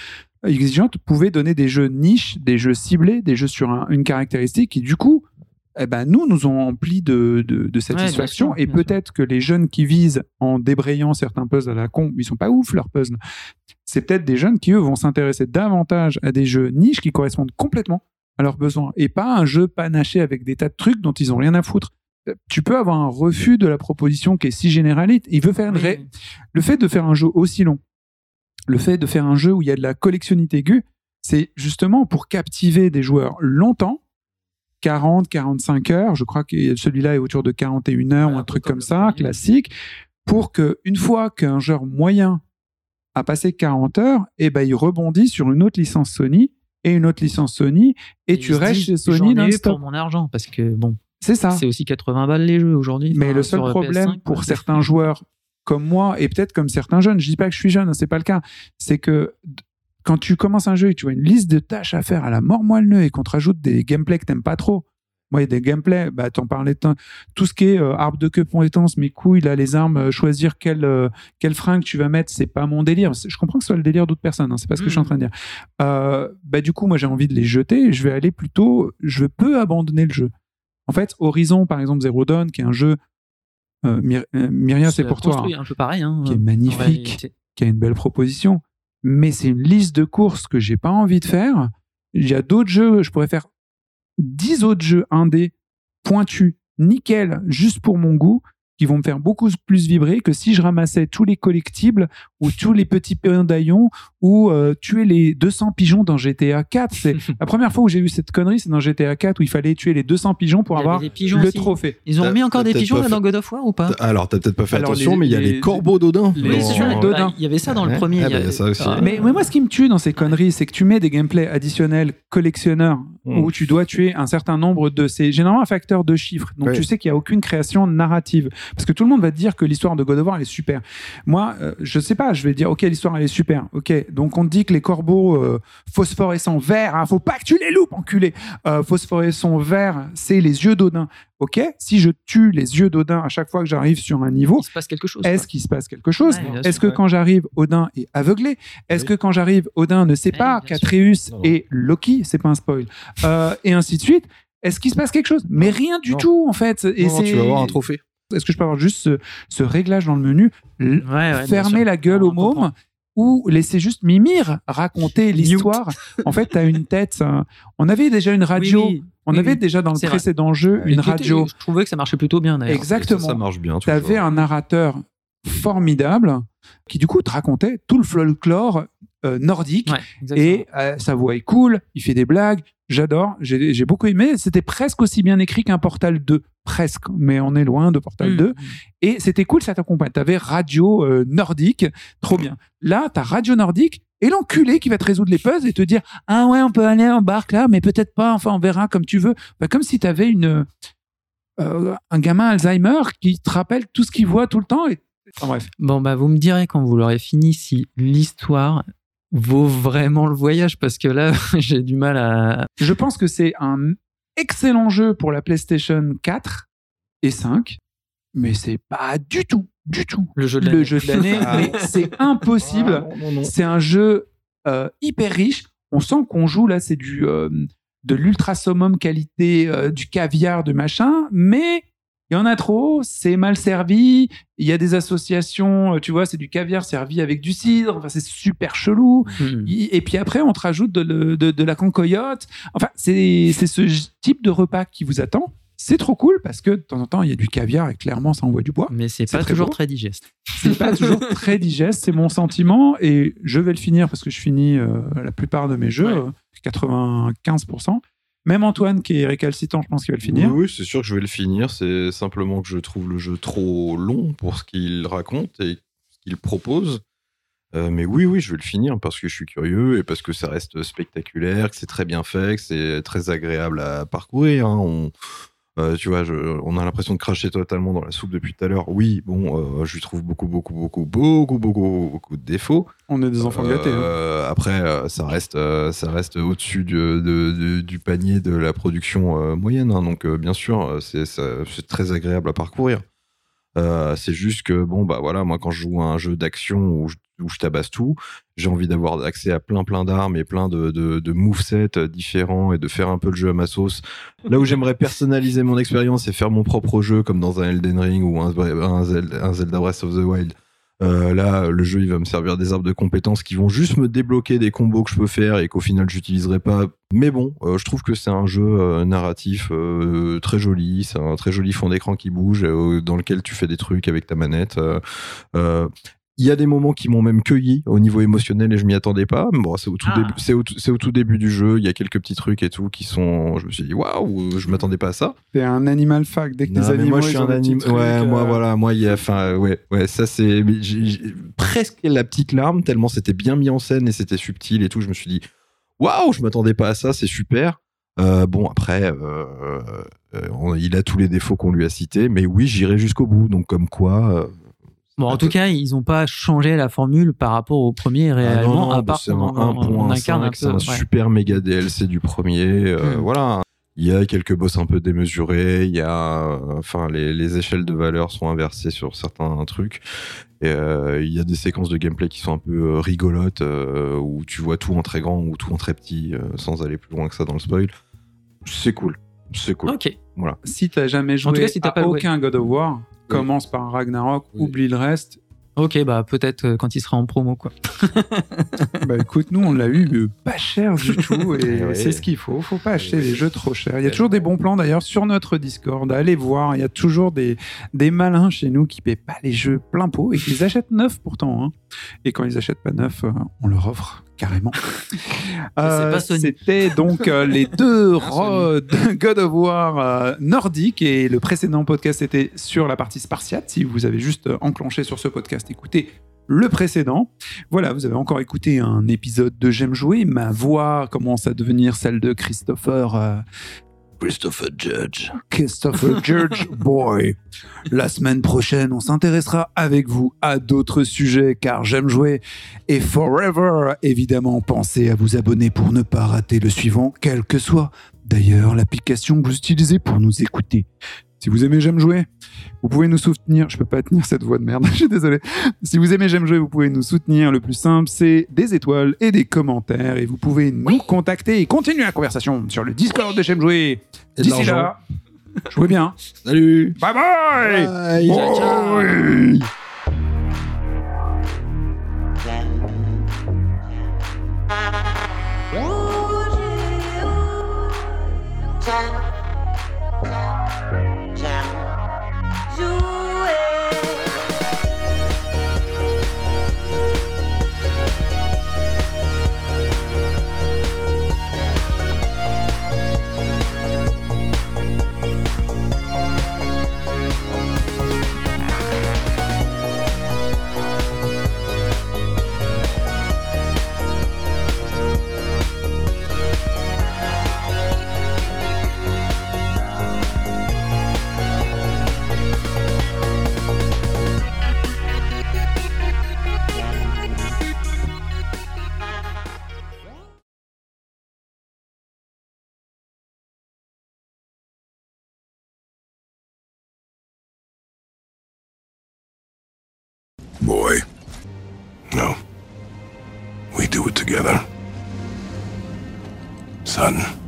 exigeante, pouvait donner des jeux niches, des jeux ciblés, des jeux sur un- une caractéristique qui du coup, eh ben, nous, nous ont empli de, de, de satisfaction. sûr, et peut-être que les jeunes qui visent en débrayant certains puzzles à la con, ils sont pas ouf leurs puzzles. C'est peut-être des jeunes qui, eux, vont s'intéresser davantage à des jeux niches qui correspondent complètement à leurs besoins et pas un jeu panaché avec des tas de trucs dont ils ont rien à foutre. Euh, Tu peux avoir un refus de la proposition qui est si généraliste. Il veut faire une ré-. Le fait de faire un jeu aussi long, le fait de faire un jeu où il y a de la collectionnité aiguë, c'est justement pour captiver des joueurs longtemps, 40, 45 heures. Je crois que celui-là est autour de 41 heures ou un truc comme ça, classique, pour que une fois qu'un joueur moyen a passé 40 heures, et ben il rebondit sur une autre licence Sony et une autre licence Sony et, tu restes chez Sony ai eu pour mon argent parce que bon, C'est ça. c'est aussi 80 balles les jeux aujourd'hui. Mais Enfin, le seul sur problème PS5, pour certains joueurs comme moi et peut-être comme certains jeunes, je dis pas que je suis jeune, hein, c'est pas le cas, c'est que quand tu commences un jeu et tu vois une liste de tâches à faire à la mort moelle et qu'on te rajoute des gameplays que t'aimes pas trop. Moi, il y a des gameplays, bah, t'en parlais, tout ce qui est euh, arbre de queue compétence, mes couilles, là, les armes, euh, choisir quel, euh, fringue tu vas mettre, c'est pas mon délire. Je comprends que ce soit le délire d'autres personnes, hein, c'est pas ce que je suis en train de dire. Euh, bah, du coup, moi, j'ai envie de les jeter, je vais aller plutôt, je peux abandonner le jeu. En fait, Horizon, par exemple, Zero Dawn, qui est un jeu, Myr- Myria, c'est pour toi, construit un peu pareil. Hein, qui est magnifique, qui a une belle proposition, mais c'est une liste de courses que j'ai pas envie de faire. Il y a d'autres jeux, je pourrais faire 10 autres jeux indés, pointus, nickel, juste pour mon goût, qui vont me faire beaucoup plus vibrer que si je ramassais tous les collectibles ou tous les petits médaillons ou euh, tuer les 200 pigeons dans GTA 4. C'est la première fois où j'ai vu cette connerie, c'est dans GTA 4 où il fallait tuer les 200 pigeons pour avoir pigeons le aussi. trophée. Ils ont remis encore des pigeons là, fait- dans God of War ou pas? Alors, t'as peut-être pas fait Alors, attention, les- mais il y a les- les corbeaux d'Odin. les- dans-. Bah, Il y avait ça dans le premier. Ah, bah, y a ça aussi. Ah, Mais, mais moi, ce qui me tue dans ces conneries, c'est que tu mets des gameplays additionnels collectionneurs Mm. où tu dois tuer un certain nombre de. C'est généralement un facteur de chiffres. Donc Ouais. tu sais qu'il n'y a aucune création narrative. Parce que tout le monde va te dire que l'histoire de God of War, elle est super. Moi, euh, je sais pas, je vais dire, ok, l'histoire, elle est super. Ok, donc on te dit que les corbeaux euh, phosphorescents verts, hein, faut pas que tu les loupes, enculé. Euh, phosphorescents verts, c'est les yeux d'Odin. Ok, si je tue les yeux d'Odin à chaque fois que j'arrive sur un niveau, Il se passe quelque chose. est-ce qu'il se passe quelque chose Ouais, Est-ce que ouais. quand j'arrive, Odin est aveuglé Est-ce Oui. que quand j'arrive, Odin ne sait pas qu'Atreus est Loki C'est pas un spoil. Euh, et ainsi de suite. Est-ce qu'il se passe quelque chose Mais rien du Non. tout, en fait. Et Non, tu vas avoir un trophée. Est-ce que je peux avoir juste ce, ce réglage dans le menu? Ouais, ouais, Fermer la gueule On au môme ou laisser juste Mimir raconter l'histoire? En fait, tu as une tête. euh, On avait déjà une radio. Oui, oui. On Oui, avait oui. déjà dans le vrai. précédent jeu une radio. Je trouvais que ça marchait plutôt bien d'ailleurs. Exactement. Ça, ça marche bien. Tu avais un narrateur formidable qui du coup te racontait tout le folklore euh, nordique Ouais, et euh, sa voix est cool, il fait des blagues, J'adore, j'ai beaucoup aimé. C'était presque aussi bien écrit qu'un Portal 2. Presque, mais on est loin de Portal Mm. 2. Et c'était cool, ça t'accompagne. T'avais Radio euh, Nordique, trop bien. Là, t'as Radio Nordique et l'enculé qui va te résoudre les puzzles et te dire Ah ouais, on peut aller en barque là, mais peut-être pas, enfin on verra comme tu veux. Enfin, comme si t'avais une, euh, un gamin Alzheimer qui te rappelle tout ce qu'il voit tout le temps. Et... Enfin, bref. Bon, bah, vous me direz quand vous l'aurez fini si l'histoire vaut vraiment le voyage parce que là, j'ai du mal à. Je pense que c'est un excellent jeu pour la PlayStation 4 et 5, mais c'est pas du tout, du tout Le jeu de le l'année. jeu de l'année. Ah. mais c'est impossible. Ah, non, non, non. C'est un jeu euh, hyper riche. On sent qu'on joue là, c'est du euh, de l'ultra summum qualité, euh, du caviar, de machin, mais il y en a trop, c'est mal servi. Il y a des associations, euh, tu vois, c'est du caviar servi avec du cidre. Enfin, c'est super chelou. Hmm. Et puis après, on te rajoute de, le- de- de la concoyote. Enfin, c'est ce type de repas qui vous attend. C'est trop cool parce que de temps en temps, il y a du caviar et clairement, ça envoie du bois. Mais c'est pas très toujours très digeste. C'est pas toujours très digeste, c'est mon sentiment. Et je vais le finir parce que je finis euh, la plupart de mes jeux, Ouais. euh, 95%. Même Antoine, qui est récalcitrant, je pense qu'il va le finir. Oui, c'est sûr que je vais le finir. C'est simplement que je trouve le jeu trop long pour ce qu'il raconte et ce qu'il propose. Euh, mais oui, oui, je vais le finir parce que je suis curieux et parce que ça reste spectaculaire, que c'est très bien fait, que c'est très agréable à parcourir. hein. On, euh, tu vois, je- on a l'impression de cracher totalement dans la soupe depuis tout à l'heure. Oui, bon, euh, je lui trouve beaucoup, beaucoup, beaucoup, beaucoup, beaucoup, beaucoup de défauts. On est des enfants gâtés. hein. Euh, après, ça reste, ça reste au-dessus du, de- de- du panier de la production moyenne. hein. donc, bien sûr, c'est très agréable à parcourir. Euh, c'est juste que, bon, bah voilà, moi, quand je joue à un jeu d'action où je, où je tabasse tout, j'ai envie d'avoir accès à plein, plein d'armes et plein de, de, de movesets différents et de faire un peu le jeu à ma sauce. Là où j'aimerais personnaliser mon expérience et faire mon propre jeu, comme dans un Elden Ring ou un, Zelda, Breath of the Wild, euh, là, le jeu, il va me servir des arbres de compétences qui vont juste me débloquer des combos que je peux faire et qu'au final, j'utiliserai pas. Mais bon, euh, je trouve que c'est un jeu euh, narratif très joli. C'est un très joli fond d'écran qui bouge, dans lequel tu fais des trucs avec ta manette. Il y a des moments qui m'ont même cueilli au niveau émotionnel et je m'y attendais pas. Mais bon, c'est au tout Ah. début, c'est au, tout- c'est au tout début du jeu. Il y a quelques petits trucs et tout qui sont. Je me suis dit waouh, je m'attendais pas à ça. T'es un animal fac. Dès que Non, tes mais animaux, moi je suis un animal. Ouais, moi euh, voilà, moi il y a, enfin ouais, ouais, ça c'est mais j'ai- j'ai presque la petite larme tellement c'était bien mis en scène et c'était subtil et tout. Je me suis dit waouh, je m'attendais pas à ça, c'est super. Euh, bon après, euh, euh, on- il a tous les défauts qu'on lui a cités, mais oui, j'irai jusqu'au bout. Donc comme quoi. Bon, en tout cas, ils n'ont pas changé la formule par rapport au premier ah réellement, non, non, à part c'est un on, on incarne un 1.5, c'est un super méga DLC du premier. euh, Hmm. Voilà. Il y a quelques boss un peu démesurés. Il y a, euh, enfin, les, les échelles de valeur sont inversées sur certains trucs. Et, euh, il y a des séquences de gameplay qui sont un peu rigolotes, euh, où tu vois tout en très grand ou tout en très petit, sans aller plus loin que ça dans le spoil. C'est cool. C'est cool. Ok. Voilà. Si t'as jamais joué En tout cas, si t'as à pas aucun God of War, commence par un Ragnarok, Oui. oublie le reste. Ok, bah peut-être euh, quand il sera en promo, quoi. bah écoute, nous on l'a eu pas cher du tout et Eh c'est ce qu'il faut. Faut pas acheter des jeux trop chers. Il y a toujours des bons plans d'ailleurs sur notre Discord. Allez voir, il y a toujours des, des malins chez nous qui paient pas les jeux plein pot et qui les achètent neufs pourtant. hein. Et quand ils achètent pas neufs, euh, on leur offre carrément. Euh. C'était donc euh, les deux de God of War euh, nordiques et le précédent podcast était sur la partie spartiate. Si vous avez juste enclenché sur ce podcast, écoutez le précédent. Voilà, vous avez encore écouté un épisode de J'aime jouer. Ma voix commence à devenir celle de Christopher. Christopher Judge. Christopher Judge Boy. La semaine prochaine, on s'intéressera avec vous à d'autres sujets car j'aime jouer. Et forever, évidemment, pensez à vous abonner pour ne pas rater le suivant, quelle que soit d'ailleurs l'application que vous utilisez pour nous écouter. Si vous aimez J'aime jouer, vous pouvez nous soutenir. Je peux pas tenir cette voix de merde, je suis désolé. Si vous aimez J'aime jouer, vous pouvez nous soutenir. Le plus simple, c'est des étoiles et des commentaires. Et vous pouvez nous contacter et continuer la conversation sur le Discord de J'aime jouer. D'ici là, jouez bien. Salut. Bye bye. bye, bye. Together. Son.